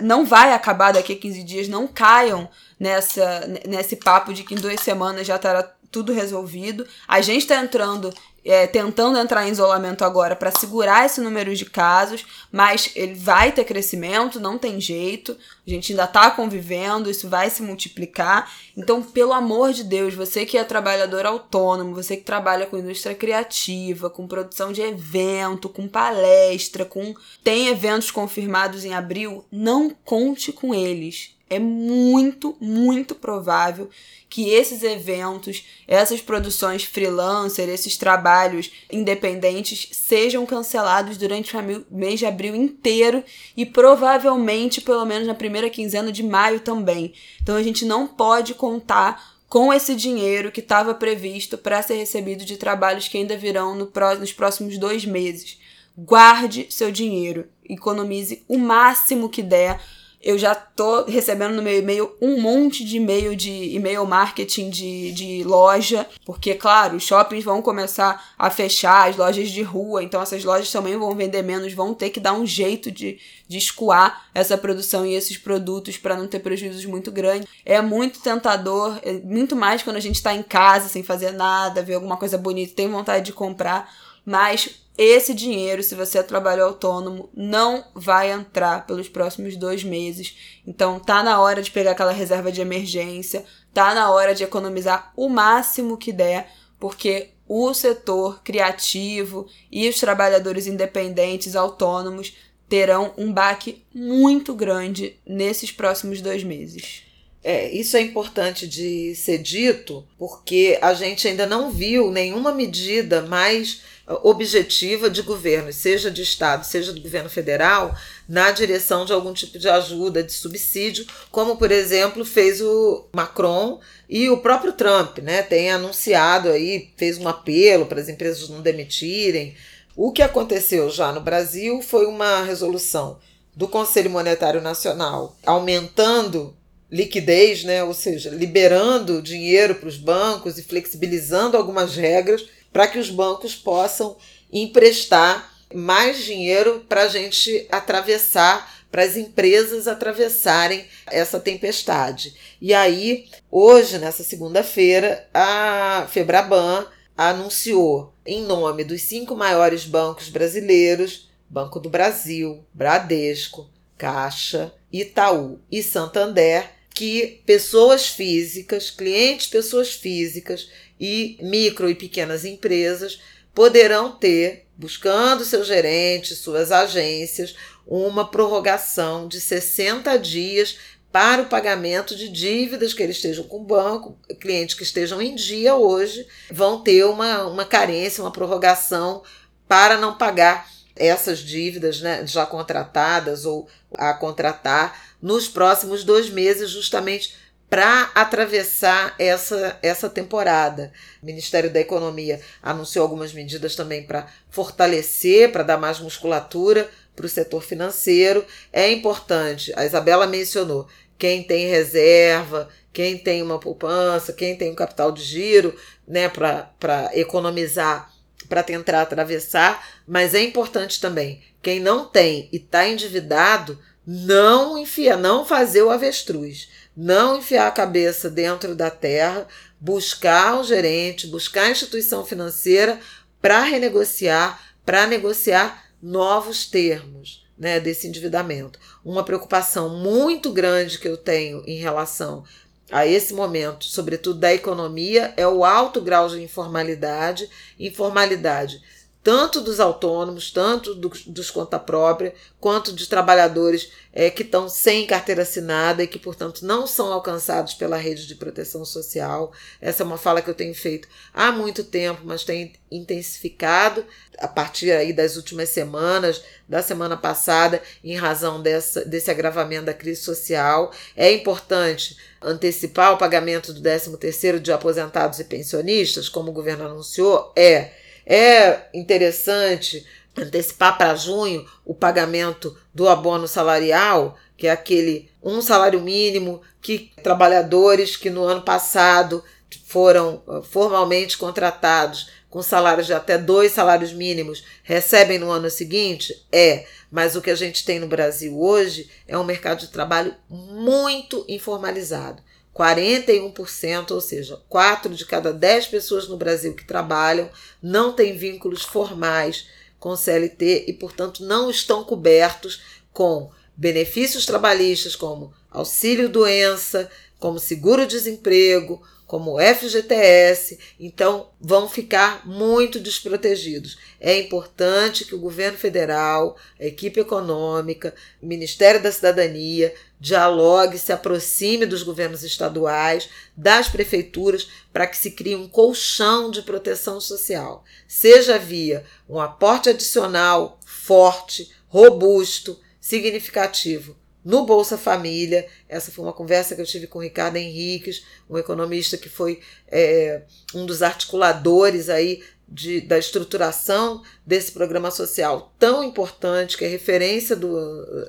Não vai acabar daqui a 15 dias, não caiam nessa, nesse papo de que em duas semanas já estará tudo resolvido. A gente está entrando, é, tentando entrar em isolamento agora para segurar esse número de casos, mas ele vai ter crescimento, não tem jeito. A gente ainda está convivendo, isso vai se multiplicar. Então, pelo amor de Deus, você que é trabalhador autônomo, você que trabalha com indústria criativa, com produção de evento, com palestra, com tem eventos confirmados em abril, não conte com eles é muito, muito provável que esses eventos, essas produções freelancer, esses trabalhos independentes sejam cancelados durante o mês de abril inteiro e provavelmente pelo menos na primeira quinzena de maio também. Então a gente não pode contar com esse dinheiro que estava previsto para ser recebido de trabalhos que ainda virão no, nos próximos dois meses. guarde seu dinheiro, economize o máximo que der eu já tô recebendo no meu e-mail um monte de e-mail de e-mail marketing de, de loja, porque, claro, os shoppings vão começar a fechar, as lojas de rua, então essas lojas também vão vender menos, vão ter que dar um jeito de, de escoar essa produção e esses produtos para não ter prejuízos muito grandes. É muito tentador, é muito mais quando a gente está em casa sem fazer nada, vê alguma coisa bonita, tem vontade de comprar, mas esse dinheiro, se você é trabalho autônomo, não vai entrar pelos próximos dois meses. Então tá na hora de pegar aquela reserva de emergência, tá na hora de economizar o máximo que der, porque o setor criativo e os trabalhadores independentes, autônomos, terão um baque muito grande nesses próximos dois meses. É, isso é importante de ser dito, porque a gente ainda não viu nenhuma medida mais objetiva de governo, seja de Estado, seja do governo federal, na direção de algum tipo de ajuda, de subsídio, como, por exemplo, fez o Macron e o próprio Trump, né? Tem anunciado aí, fez um apelo para as empresas não demitirem. O que aconteceu já no Brasil foi uma resolução do Conselho Monetário Nacional aumentando liquidez, né? ou seja, liberando dinheiro para os bancos e flexibilizando algumas regras para que os bancos possam emprestar mais dinheiro para a gente atravessar, para as empresas atravessarem essa tempestade. E aí, hoje, nessa segunda-feira, a Febraban anunciou, em nome dos cinco maiores bancos brasileiros, Banco do Brasil, Bradesco, Caixa, Itaú e Santander, que pessoas físicas, clientes pessoas físicas e micro e pequenas empresas poderão ter, buscando seus gerentes, suas agências, uma prorrogação de 60 dias para o pagamento de dívidas que eles estejam com o banco, clientes que estejam em dia hoje vão ter uma, uma carência, uma prorrogação para não pagar essas dívidas né, já contratadas ou a contratar nos próximos dois meses, justamente para atravessar essa, essa temporada. O Ministério da Economia anunciou algumas medidas também para fortalecer, para dar mais musculatura para o setor financeiro. É importante, a Isabela mencionou, quem tem reserva, quem tem uma poupança, quem tem um capital de giro, né, para economizar, para tentar atravessar, mas é importante também, quem não tem e está endividado, não enfia, não fazer o avestruz não enfiar a cabeça dentro da terra, buscar o gerente, buscar a instituição financeira para renegociar, para negociar novos termos né, desse endividamento. Uma preocupação muito grande que eu tenho em relação a esse momento, sobretudo da economia, é o alto grau de informalidade, informalidade tanto dos autônomos, tanto do, dos conta própria, quanto de trabalhadores é, que estão sem carteira assinada e que, portanto, não são alcançados pela rede de proteção social. Essa é uma fala que eu tenho feito há muito tempo, mas tem intensificado a partir aí das últimas semanas, da semana passada, em razão dessa, desse agravamento da crise social. É importante antecipar o pagamento do 13º de aposentados e pensionistas, como o governo anunciou, é é interessante antecipar para junho o pagamento do abono salarial, que é aquele um salário mínimo que trabalhadores que no ano passado foram ah, formalmente contratados com salários de até dois salários mínimos recebem no ano seguinte? É, mas o que a gente tem no Brasil hoje é um mercado de trabalho muito informalizado. 41%, ou seja, 4 de cada 10 pessoas no Brasil que trabalham não têm vínculos formais com CLT e, portanto, não estão cobertos com benefícios trabalhistas como auxílio doença, como seguro-desemprego, como FGTS, então vão ficar muito desprotegidos. É importante que o governo federal, a equipe econômica, o Ministério da Cidadania dialogue, se aproxime dos governos estaduais, das prefeituras, para que se crie um colchão de proteção social, seja via um aporte adicional forte, robusto, significativo no Bolsa Família. Essa foi uma conversa que eu tive com o Ricardo Henriques, um economista que foi é, um dos articuladores aí de, da estruturação desse programa social tão importante, que é referência do,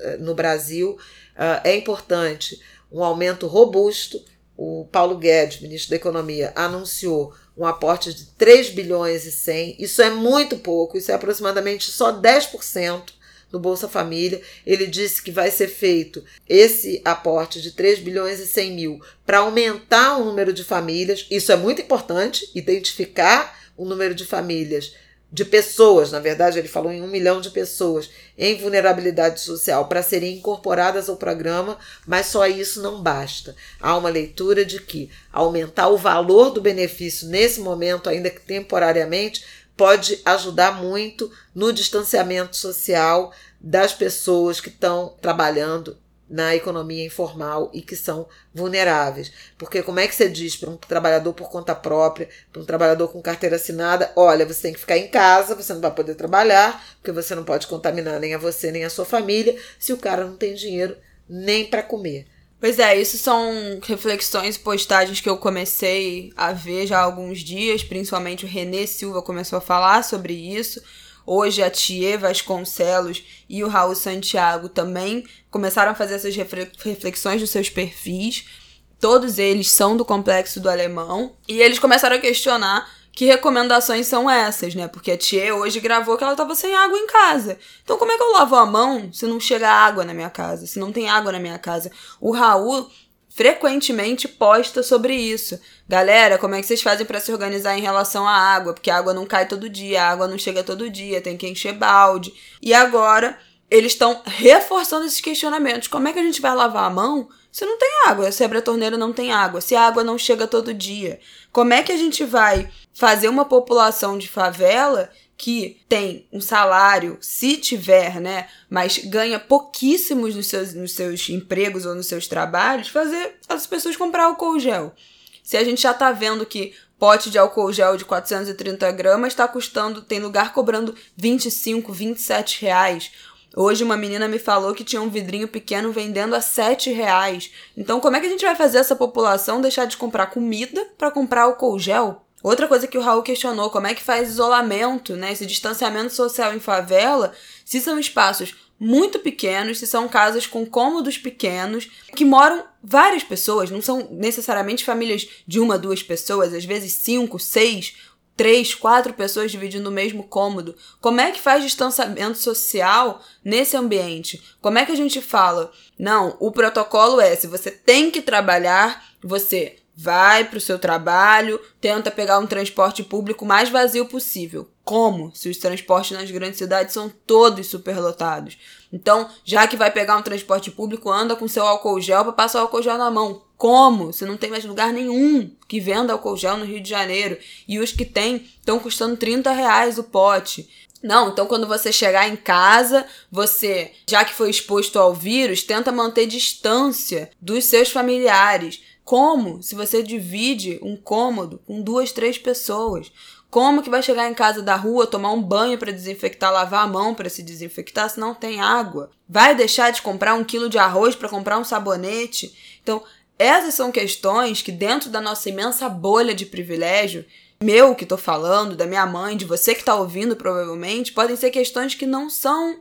eh, no Brasil, é importante um aumento robusto. O Paulo Guedes, ministro da Economia, anunciou um aporte de 3 bilhões e 100. Isso é muito pouco, isso é aproximadamente só 10% do Bolsa Família. Ele disse que vai ser feito esse aporte de 3 bilhões e 100 mil para aumentar o número de famílias. Isso é muito importante, identificar o número de famílias, de pessoas, na verdade, ele falou em um milhão de pessoas em vulnerabilidade social para serem incorporadas ao programa, mas só isso não basta. Há uma leitura de que aumentar o valor do benefício nesse momento, ainda que temporariamente, pode ajudar muito no distanciamento social das pessoas que estão trabalhando na economia informal e que são vulneráveis. Porque como é que você diz para um trabalhador por conta própria, para um trabalhador com carteira assinada, olha, você tem que ficar em casa, você não vai poder trabalhar, porque você não pode contaminar nem a você nem a sua família, se o cara não tem dinheiro nem para comer. Pois é, isso são reflexões postagens que eu comecei a ver já há alguns dias, principalmente o Renê Silva começou a falar sobre isso. Hoje a Tia Vasconcelos e o Raul Santiago também começaram a fazer essas reflexões dos seus perfis. Todos eles são do complexo do alemão. E eles começaram a questionar que recomendações são essas, né? Porque a Tia hoje gravou que ela estava sem água em casa. Então, como é que eu lavo a mão se não chega água na minha casa? Se não tem água na minha casa? O Raul frequentemente posta sobre isso. Galera, como é que vocês fazem para se organizar em relação à água? Porque a água não cai todo dia, a água não chega todo dia, tem que encher balde. E agora eles estão reforçando esses questionamentos. Como é que a gente vai lavar a mão se não tem água? Se abre a torneira não tem água, se a água não chega todo dia. Como é que a gente vai fazer uma população de favela que tem um salário, se tiver, né, mas ganha pouquíssimos nos seus, nos seus empregos ou nos seus trabalhos, fazer as pessoas comprar álcool gel. Se a gente já tá vendo que pote de álcool gel de 430 gramas está custando, tem lugar cobrando 25, 27 reais. Hoje uma menina me falou que tinha um vidrinho pequeno vendendo a 7 reais. Então como é que a gente vai fazer essa população deixar de comprar comida para comprar álcool gel? Outra coisa que o Raul questionou, como é que faz isolamento, né, esse distanciamento social em favela, se são espaços muito pequenos, se são casas com cômodos pequenos, que moram várias pessoas, não são necessariamente famílias de uma, duas pessoas, às vezes cinco, seis, três, quatro pessoas dividindo o mesmo cômodo. Como é que faz distanciamento social nesse ambiente? Como é que a gente fala? Não, o protocolo é: se você tem que trabalhar, você vai para o seu trabalho, tenta pegar um transporte público mais vazio possível. Como? Se os transportes nas grandes cidades são todos superlotados. Então, já que vai pegar um transporte público, anda com seu álcool gel para passar o álcool gel na mão. Como? Se não tem mais lugar nenhum que venda álcool gel no Rio de Janeiro. E os que tem estão custando 30 reais o pote. Não, então quando você chegar em casa, você, já que foi exposto ao vírus, tenta manter distância dos seus familiares. Como se você divide um cômodo com duas, três pessoas? Como que vai chegar em casa da rua, tomar um banho para desinfectar, lavar a mão para se desinfectar se não tem água? Vai deixar de comprar um quilo de arroz para comprar um sabonete? Então, essas são questões que, dentro da nossa imensa bolha de privilégio, meu que estou falando, da minha mãe, de você que está ouvindo provavelmente, podem ser questões que não são,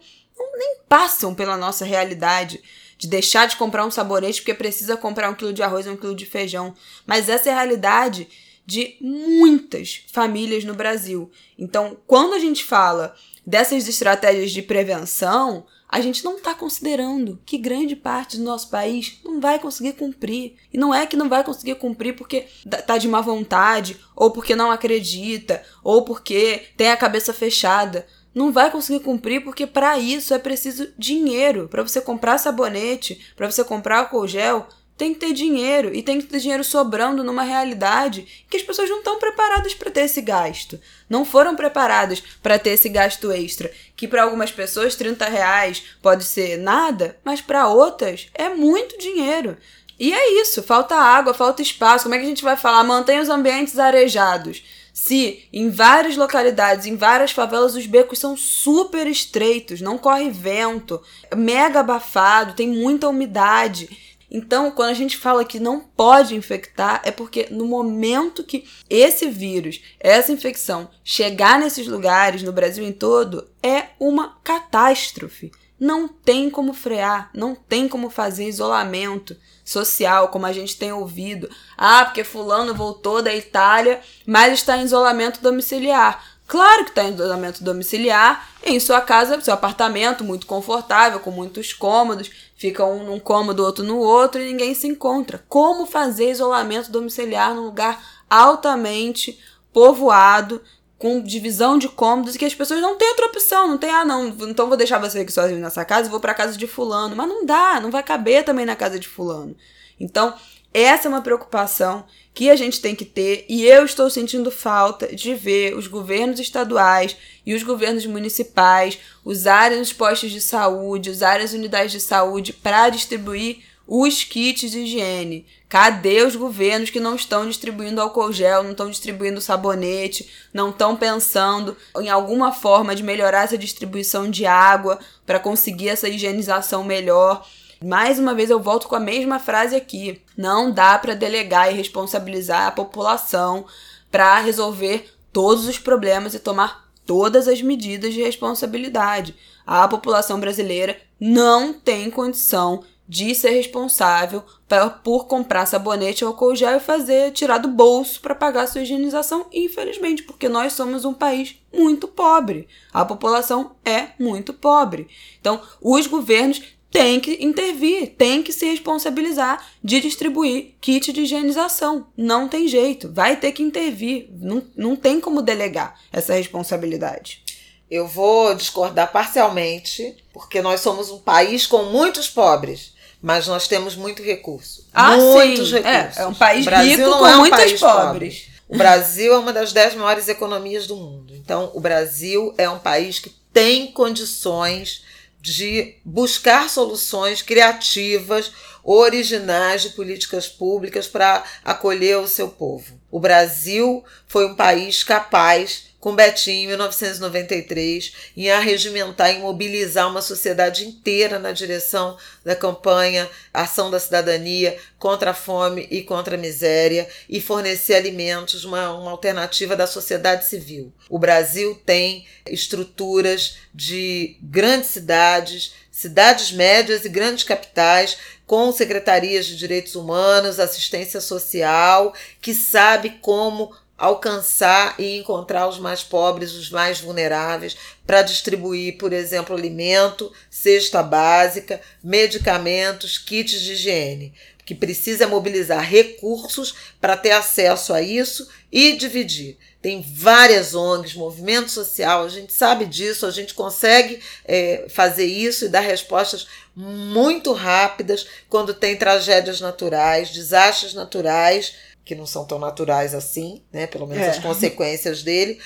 nem passam pela nossa realidade de deixar de comprar um sabonete porque precisa comprar um quilo de arroz e um quilo de feijão. Mas essa é a realidade de muitas famílias no Brasil. Então, quando a gente fala dessas estratégias de prevenção, a gente não está considerando que grande parte do nosso país não vai conseguir cumprir. E não é que não vai conseguir cumprir porque tá de má vontade, ou porque não acredita, ou porque tem a cabeça fechada não vai conseguir cumprir porque para isso é preciso dinheiro. Para você comprar sabonete, para você comprar álcool gel, tem que ter dinheiro e tem que ter dinheiro sobrando numa realidade que as pessoas não estão preparadas para ter esse gasto. Não foram preparadas para ter esse gasto extra, que para algumas pessoas 30 reais pode ser nada, mas para outras é muito dinheiro. E é isso, falta água, falta espaço. Como é que a gente vai falar? Mantenha os ambientes arejados. Se em várias localidades, em várias favelas, os becos são super estreitos, não corre vento, mega abafado, tem muita umidade. Então, quando a gente fala que não pode infectar, é porque no momento que esse vírus, essa infecção chegar nesses lugares, no Brasil em todo, é uma catástrofe. Não tem como frear, não tem como fazer isolamento social, como a gente tem ouvido. Ah, porque Fulano voltou da Itália, mas está em isolamento domiciliar. Claro que está em isolamento domiciliar, em sua casa, seu apartamento, muito confortável, com muitos cômodos, fica um num cômodo, outro no outro e ninguém se encontra. Como fazer isolamento domiciliar num lugar altamente povoado, com divisão de cômodos e que as pessoas não têm outra opção, não tem, ah, não, então vou deixar você aqui sozinho nessa casa e vou para casa de fulano. Mas não dá, não vai caber também na casa de fulano. Então, essa é uma preocupação que a gente tem que ter e eu estou sentindo falta de ver os governos estaduais e os governos municipais usarem os postos de saúde, usarem as unidades de saúde para distribuir os kits de higiene. Cadê os governos que não estão distribuindo álcool gel, não estão distribuindo sabonete, não estão pensando em alguma forma de melhorar essa distribuição de água para conseguir essa higienização melhor? Mais uma vez eu volto com a mesma frase aqui. Não dá para delegar e responsabilizar a população para resolver todos os problemas e tomar todas as medidas de responsabilidade. A população brasileira não tem condição de ser responsável pra, por comprar sabonete ou álcool gel e fazer tirar do bolso para pagar sua higienização, infelizmente, porque nós somos um país muito pobre. A população é muito pobre. Então, os governos tem que intervir, tem que se responsabilizar de distribuir kit de higienização. Não tem jeito, vai ter que intervir, não, não tem como delegar essa responsabilidade. Eu vou discordar parcialmente, porque nós somos um país com muitos pobres, mas nós temos muito recurso. Ah, muitos sim. recursos. É, é um país rico com é um muitos pobres. Pobre. O Brasil é uma das dez maiores economias do mundo. Então, o Brasil é um país que tem condições de buscar soluções criativas, originais de políticas públicas para acolher o seu povo. O Brasil foi um país capaz com Betinho em 1993 em arregimentar e mobilizar uma sociedade inteira na direção da campanha Ação da Cidadania contra a fome e contra a miséria e fornecer alimentos, uma, uma alternativa da sociedade civil. O Brasil tem estruturas de grandes cidades, cidades médias e grandes capitais com secretarias de direitos humanos, assistência social, que sabe como alcançar e encontrar os mais pobres, os mais vulneráveis, para distribuir, por exemplo, alimento, cesta básica, medicamentos, kits de higiene, que precisa mobilizar recursos para ter acesso a isso e dividir. Tem várias ONGs, movimento social, a gente sabe disso, a gente consegue é, fazer isso e dar respostas muito rápidas quando tem tragédias naturais, desastres naturais que não são tão naturais assim, né? Pelo menos é. as consequências dele.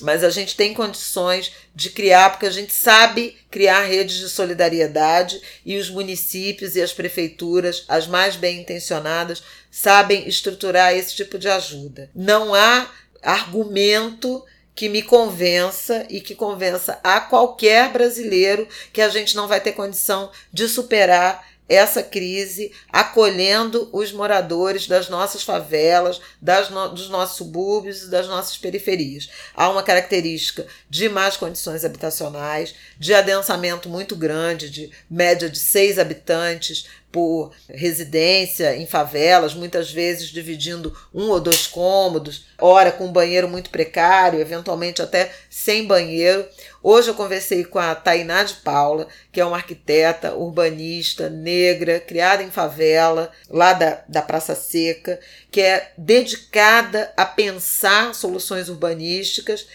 Mas a gente tem condições de criar, porque a gente sabe criar redes de solidariedade e os municípios e as prefeituras, as mais bem intencionadas, sabem estruturar esse tipo de ajuda. Não há argumento que me convença e que convença a qualquer brasileiro que a gente não vai ter condição de superar essa crise acolhendo os moradores das nossas favelas, das no, dos nossos subúrbios e das nossas periferias. Há uma característica de más condições habitacionais, de adensamento muito grande, de média de seis habitantes por residência em favelas, muitas vezes dividindo um ou dois cômodos, ora com um banheiro muito precário, eventualmente até sem banheiro. Hoje eu conversei com a Tainá de Paula, que é uma arquiteta urbanista negra, criada em favela, lá da, da Praça Seca, que é dedicada a pensar soluções urbanísticas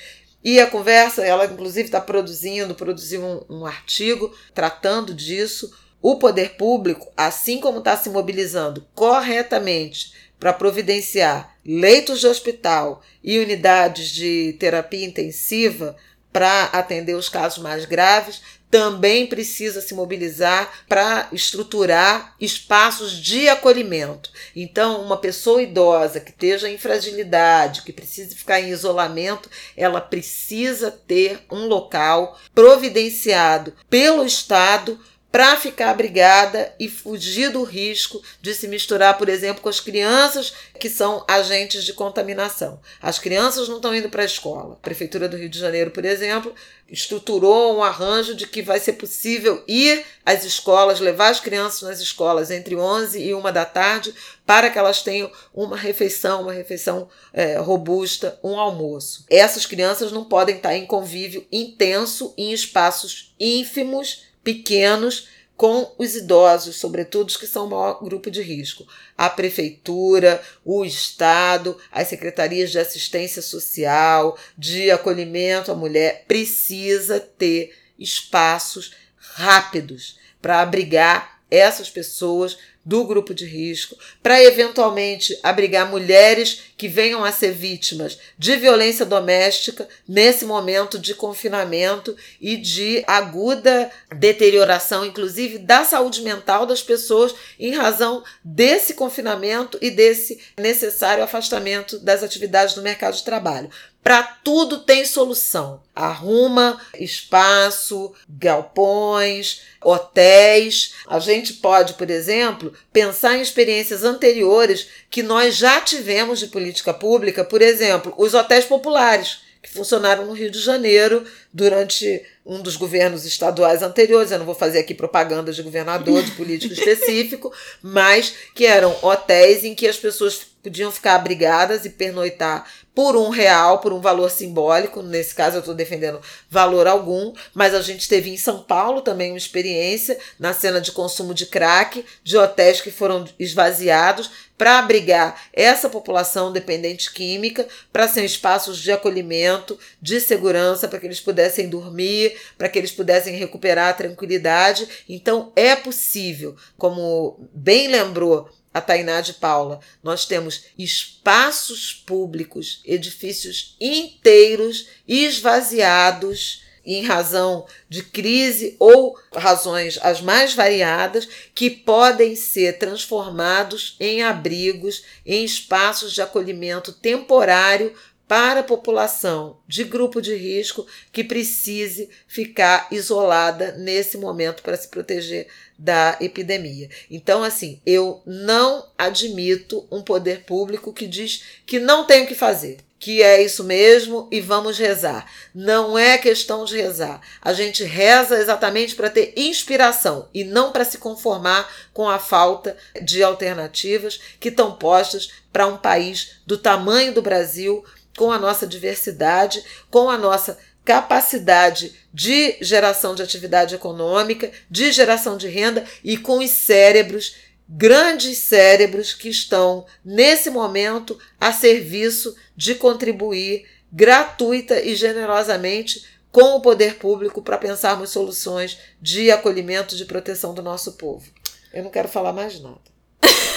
e a conversa, ela inclusive está produzindo, produziu um, um, artigo tratando disso, o poder público, assim como está se mobilizando corretamente para providenciar leitos de hospital e unidades de terapia intensiva para atender os casos mais graves, também precisa se mobilizar para estruturar espaços de acolhimento. Então, uma pessoa idosa que esteja em fragilidade, que precise ficar em isolamento, ela precisa ter um local providenciado pelo Estado para ficar abrigada e fugir do risco de se misturar, por exemplo, com as crianças que são agentes de contaminação. As crianças não estão indo para a escola. A Prefeitura do Rio de Janeiro, por exemplo, estruturou um arranjo de que vai ser possível ir às escolas, levar as crianças nas escolas entre 11 e 1 da tarde, para que elas tenham uma refeição, uma refeição é, robusta, um almoço. Essas crianças não podem estar em convívio intenso em espaços ínfimos pequenos com os idosos, sobretudo os que são o maior grupo de risco. A prefeitura, o Estado, as secretarias de assistência social, de acolhimento à mulher, precisa ter espaços rápidos para abrigar essas pessoas do grupo de risco, para eventualmente abrigar mulheres que venham a ser vítimas de violência doméstica nesse momento de confinamento e de aguda deterioração, inclusive da saúde mental das pessoas, em razão desse confinamento e desse necessário afastamento das atividades do mercado de trabalho. Para tudo tem solução. Arruma espaço, galpões, hotéis. A gente pode, por exemplo, pensar em experiências anteriores que nós já tivemos de política pública, por exemplo, os hotéis populares, que funcionaram no Rio de Janeiro durante um dos governos estaduais anteriores. Eu não vou fazer aqui propaganda de governador, de político específico, mas que eram hotéis em que as pessoas podiam ficar abrigadas e pernoitar por um real, por um valor simbólico. Nesse caso, eu estou defendendo valor algum, mas a gente teve em São Paulo também uma experiência na cena de consumo de crack, de hotéis que foram esvaziados para abrigar essa população dependente química, para ser espaços de acolhimento, de segurança, para que eles pudessem dormir, para que eles pudessem recuperar a tranquilidade. Então, é possível, como bem lembrou a Tainá de Paula, nós temos espaços públicos, edifícios inteiros esvaziados em razão de crise ou razões as mais variadas, que podem ser transformados em abrigos, em espaços de acolhimento temporário para a população de grupo de risco que precise ficar isolada nesse momento para se proteger da epidemia. Então, assim, eu não admito um poder público que diz que não tem o que fazer, que é isso mesmo e vamos rezar. Não é questão de rezar. A gente reza exatamente para ter inspiração e não para se conformar com a falta de alternativas que estão postas para um país do tamanho do Brasil, com a nossa diversidade, com a nossa capacidade de geração de atividade econômica, de geração de renda e com os cérebros, grandes cérebros que estão nesse momento a serviço de contribuir gratuita e generosamente com o poder público para pensarmos soluções de acolhimento, de proteção do nosso povo. Eu não quero falar mais nada.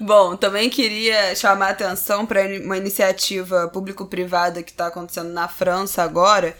Bom, também queria chamar a atenção para uma iniciativa público-privada que está acontecendo na França agora,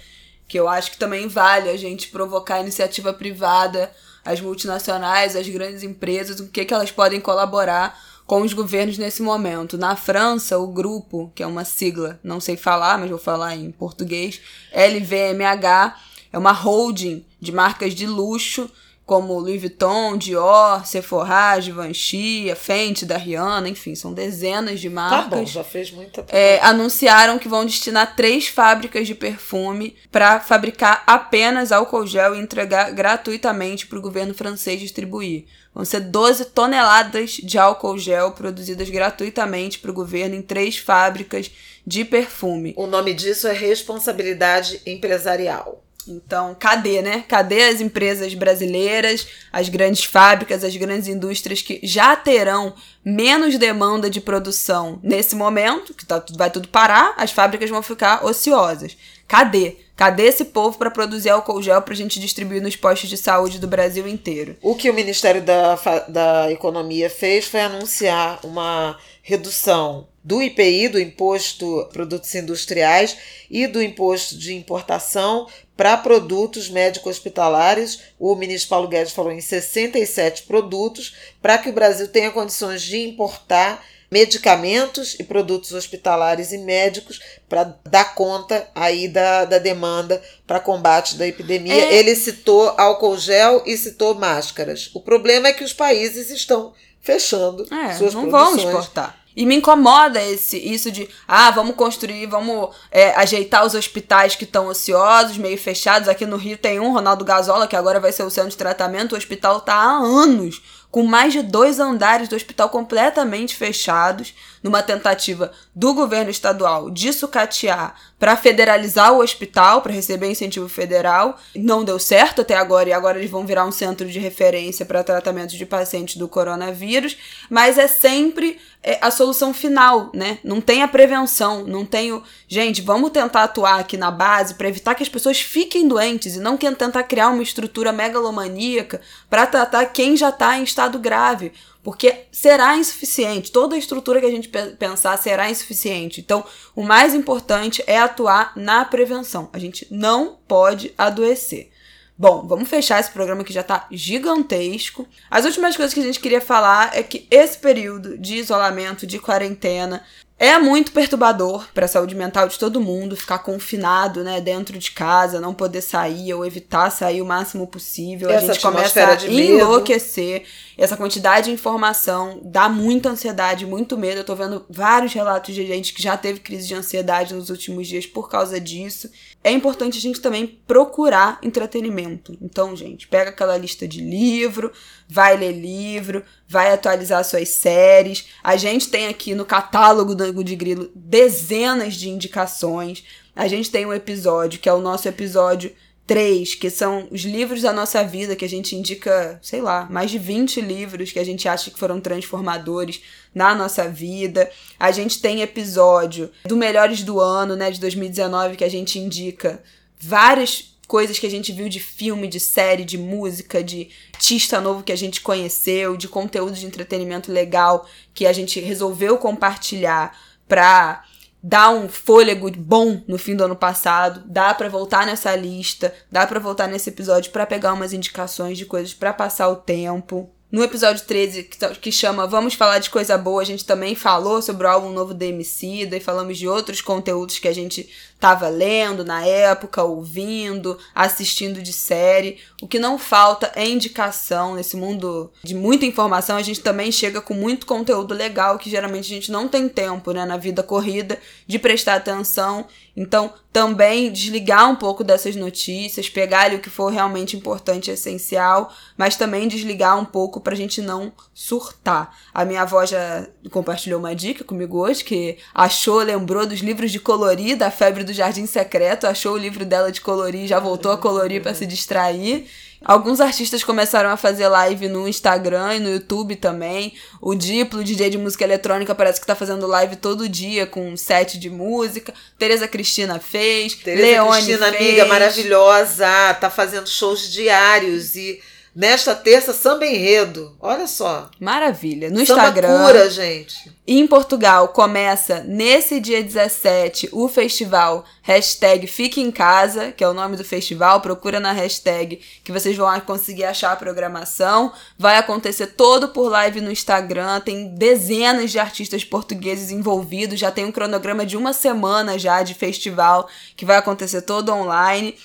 que eu acho que também vale a gente provocar a iniciativa privada, as multinacionais, as grandes empresas, o que, que elas podem colaborar com os governos nesse momento. Na França, o grupo, que é uma sigla, não sei falar, mas vou falar em português, LVMH, é uma holding de marcas de luxo como Louis Vuitton, Dior, Sephora, Givenchy, Fenty da Rihanna, enfim, são dezenas de marcas. Tá bom, já fez muita é, Anunciaram que vão destinar três fábricas de perfume para fabricar apenas álcool gel e entregar gratuitamente para o governo francês distribuir. Vão ser 12 toneladas de álcool gel produzidas gratuitamente para o governo em três fábricas de perfume. O nome disso é responsabilidade empresarial. Então, cadê, né? Cadê as empresas brasileiras, as grandes fábricas, as grandes indústrias que já terão menos demanda de produção nesse momento, que tá, vai tudo parar, as fábricas vão ficar ociosas. Cadê? Cadê esse povo para produzir álcool gel para a gente distribuir nos postos de saúde do Brasil inteiro? O que o Ministério da, da Economia fez foi anunciar uma redução do IPI, do Imposto Produtos Industriais, e do Imposto de Importação para produtos médico-hospitalares. O ministro Paulo Guedes falou em 67 produtos, para que o Brasil tenha condições de importar medicamentos e produtos hospitalares e médicos para dar conta aí da, da demanda para combate da epidemia. É. Ele citou álcool gel e citou máscaras. O problema é que os países estão fechando é, suas não produções. vão exportar. E me incomoda esse, isso de, ah, vamos construir, vamos é, ajeitar os hospitais que estão ociosos, meio fechados. Aqui no Rio tem um, Ronaldo Gazola, que agora vai ser o centro de tratamento. O hospital está há anos com mais de dois andares do hospital completamente fechados, numa tentativa do governo estadual de sucatear para federalizar o hospital, para receber incentivo federal. Não deu certo até agora, e agora eles vão virar um centro de referência para tratamento de pacientes do coronavírus, mas é sempre é, a solução final, né? Não tem a prevenção, não tem o. Gente, vamos tentar atuar aqui na base para evitar que as pessoas fiquem doentes e não tentar criar uma estrutura megalomaníaca para tratar quem já está em estado grave porque será insuficiente. Toda a estrutura que a gente pensar será insuficiente. Então, o mais importante é atuar na prevenção. A gente não pode adoecer. Bom, vamos fechar esse programa que já tá gigantesco. As últimas coisas que a gente queria falar é que esse período de isolamento, de quarentena, é muito perturbador para a saúde mental de todo mundo ficar confinado, né, dentro de casa, não poder sair ou evitar sair o máximo possível. Essa a gente começa a enlouquecer. Essa quantidade de informação dá muita ansiedade, muito medo. Eu tô vendo vários relatos de gente que já teve crise de ansiedade nos últimos dias por causa disso. É importante a gente também procurar entretenimento. Então, gente, pega aquela lista de livro, vai ler livro, vai atualizar suas séries. A gente tem aqui no catálogo do Angu de Grilo dezenas de indicações. A gente tem um episódio que é o nosso episódio 3, que são os livros da nossa vida, que a gente indica, sei lá, mais de 20 livros que a gente acha que foram transformadores na nossa vida. A gente tem episódio do Melhores do Ano, né, de 2019, que a gente indica várias coisas que a gente viu de filme, de série, de música, de artista novo que a gente conheceu, de conteúdo de entretenimento legal que a gente resolveu compartilhar pra dar um fôlego bom no fim do ano passado, dá para voltar nessa lista, dá para voltar nesse episódio para pegar umas indicações de coisas para passar o tempo. No episódio 13, que, tá, que chama Vamos Falar de Coisa Boa, a gente também falou sobre o álbum novo do MC, e falamos de outros conteúdos que a gente estava lendo na época, ouvindo, assistindo de série. O que não falta é indicação. Nesse mundo de muita informação, a gente também chega com muito conteúdo legal que geralmente a gente não tem tempo, né, na vida corrida, de prestar atenção. Então, também desligar um pouco dessas notícias, pegar ali o que for realmente importante e essencial, mas também desligar um pouco pra gente não surtar. A minha avó já compartilhou uma dica comigo hoje, que achou, lembrou dos livros de colorir da febre do Jardim Secreto, achou o livro dela de colorir, já voltou a colorir para se distrair. Alguns artistas começaram a fazer live no Instagram e no YouTube também. O Diplo, DJ de música eletrônica, parece que tá fazendo live todo dia com um set de música. Tereza Cristina fez. Tereza Leone Cristina, fez. amiga maravilhosa, tá fazendo shows diários e Nesta terça, samba enredo. Olha só. Maravilha. No samba Instagram. cura, gente. Em Portugal, começa nesse dia 17 o festival hashtag Fique em Casa, que é o nome do festival. Procura na hashtag que vocês vão conseguir achar a programação. Vai acontecer todo por live no Instagram. Tem dezenas de artistas portugueses envolvidos. Já tem um cronograma de uma semana já de festival que vai acontecer todo online.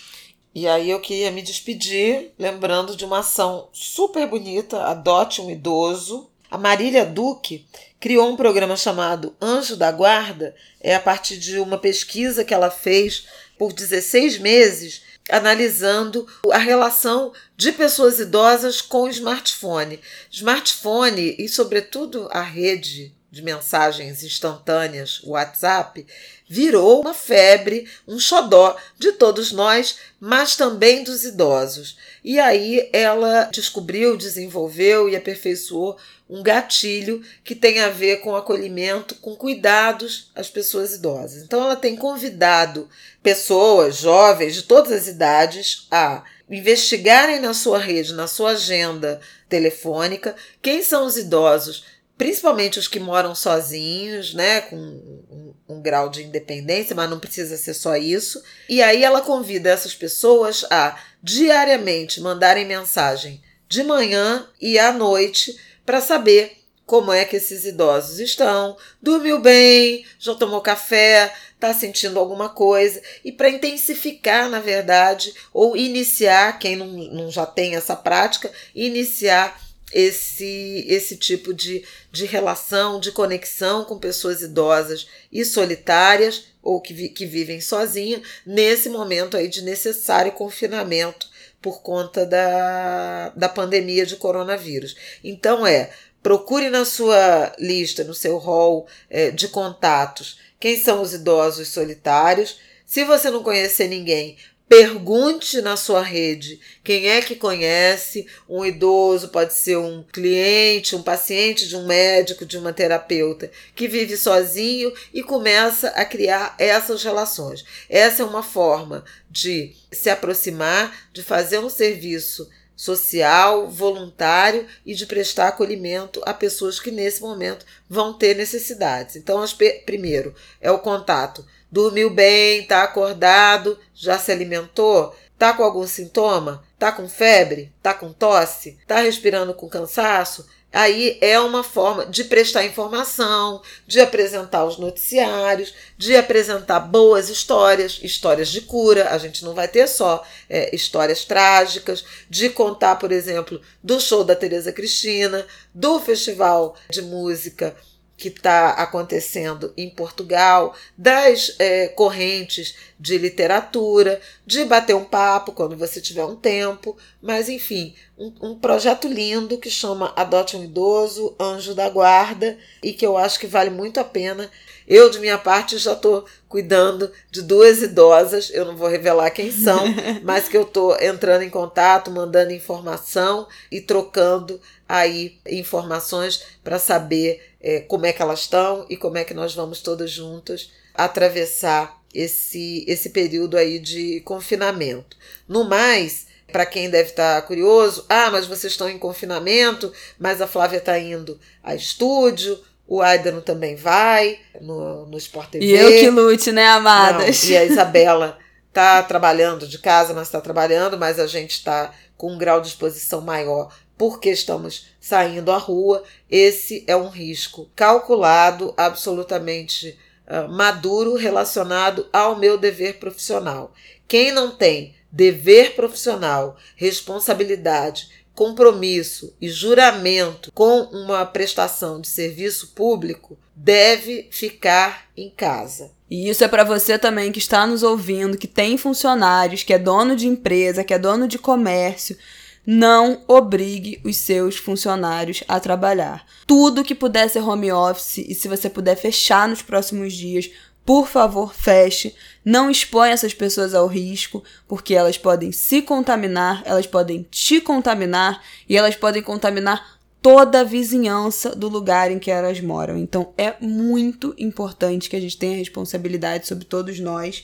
E aí eu queria me despedir, lembrando de uma ação super bonita, Adote um Idoso. A Marília Duque criou um programa chamado Anjo da Guarda, é a partir de uma pesquisa que ela fez por 16 meses, analisando a relação de pessoas idosas com o smartphone. Smartphone e, sobretudo, a rede de mensagens instantâneas, WhatsApp, virou uma febre, um xodó de todos nós, mas também dos idosos. E aí ela descobriu, desenvolveu e aperfeiçoou um gatilho que tem a ver com acolhimento, com cuidados às pessoas idosas. Então ela tem convidado pessoas jovens de todas as idades a investigarem na sua rede, na sua agenda telefônica, quem são os idosos principalmente os que moram sozinhos, né, com um, um, grau de independência, mas não precisa ser só isso. E aí ela convida essas pessoas a diariamente mandarem mensagem de manhã e à noite para saber como é que esses idosos estão, dormiu bem, já tomou café, está sentindo alguma coisa, e para intensificar, na verdade, ou iniciar, quem não, não já tem essa prática, iniciar esse, esse tipo de, de relação, de conexão com pessoas idosas e solitárias ou que, vi, que vivem sozinhas nesse momento aí de necessário confinamento por conta da, da pandemia de coronavírus. Então é procure na sua lista, no seu hall é, de contatos, quem são os idosos solitários. Se você não conhecer ninguém, Pergunte na sua rede quem é que conhece um idoso, pode ser um cliente, um paciente de um médico, de uma terapeuta, que vive sozinho e começa a criar essas relações. Essa é uma forma de se aproximar, de fazer um serviço social, voluntário e de prestar acolhimento a pessoas que nesse momento vão ter necessidades. Então, primeiro é o contato Dormiu bem, tá acordado, já se alimentou? Tá com algum sintoma? Tá com febre? Tá com tosse? Tá respirando com cansaço? Aí é uma forma de prestar informação, de apresentar os noticiários, de apresentar boas histórias, histórias de cura. A gente não vai ter só é, histórias trágicas, de contar, por exemplo, do show da Tereza Cristina, do festival de música que está acontecendo em Portugal, das é, correntes de literatura, de bater um papo quando você tiver um tempo, mas enfim, um, um, projeto lindo que chama Adote um Idoso, Anjo da Guarda, e que eu acho que vale muito a pena. Eu, de minha parte, já estou cuidando de duas idosas, eu não vou revelar quem são, mas que eu estou entrando em contato, mandando informação e trocando aí informações para saber é, como é que elas estão e como é que nós vamos todas juntas atravessar esse, esse período aí de confinamento. No mais, para quem deve estar tá curioso, ah, mas vocês estão em confinamento, mas a Flávia está indo a estúdio, o Aidano também vai no, no Sport TV. E eu que lute, né, amadas? Não, e a Isabela está trabalhando de casa, mas está trabalhando, mas a gente está com um grau de exposição maior porque estamos saindo à rua, esse é um risco calculado, absolutamente uh, maduro, relacionado ao meu dever profissional. Quem não tem dever profissional, responsabilidade, compromisso e juramento com uma prestação de serviço público deve ficar em casa. E isso é para você também que está nos ouvindo, que tem funcionários, que é dono de empresa, que é dono de comércio não obrigue os seus funcionários a trabalhar. Tudo que puder ser home office e se você puder fechar nos próximos dias, por favor, feche. Não exponha essas pessoas ao risco, porque elas podem se contaminar, elas podem te contaminar e elas podem contaminar toda a vizinhança do lugar em que elas moram. Então é muito importante que a gente tenha responsabilidade sobre todos nós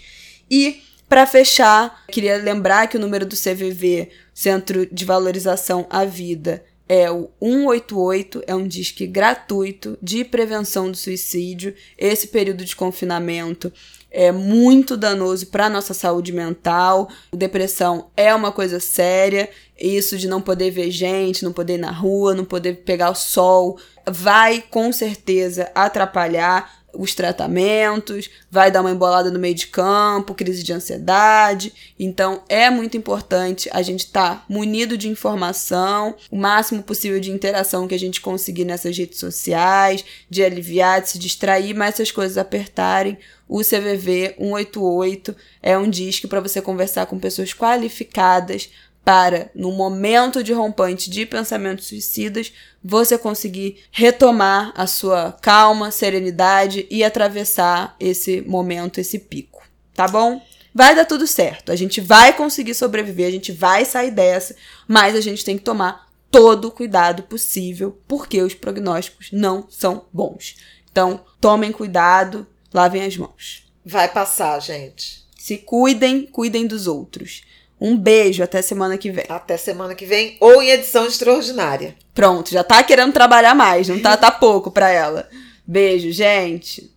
e para fechar, queria lembrar que o número do CVV, Centro de Valorização à Vida, é o 188, é um disque gratuito de prevenção do suicídio. Esse período de confinamento é muito danoso para nossa saúde mental. Depressão é uma coisa séria. Isso de não poder ver gente, não poder ir na rua, não poder pegar o sol, vai com certeza atrapalhar os tratamentos, vai dar uma embolada no meio de campo, crise de ansiedade. Então é muito importante a gente estar tá munido de informação, o máximo possível de interação que a gente conseguir nessas redes sociais, de aliviar, de se distrair, mas se as coisas apertarem, o CVV 188 é um disco para você conversar com pessoas qualificadas para, no momento de rompante de pensamentos suicidas, você conseguir retomar a sua calma, serenidade e atravessar esse momento, esse pico. Tá bom? Vai dar tudo certo. A gente vai conseguir sobreviver, a gente vai sair dessa, mas a gente tem que tomar todo o cuidado possível, porque os prognósticos não são bons. Então, tomem cuidado, lavem as mãos. Vai passar, gente. Se cuidem, cuidem dos outros. Um beijo, até semana que vem. Até semana que vem, ou em edição extraordinária. Pronto, já tá querendo trabalhar mais, não tá? Tá pouco pra ela. Beijo, gente.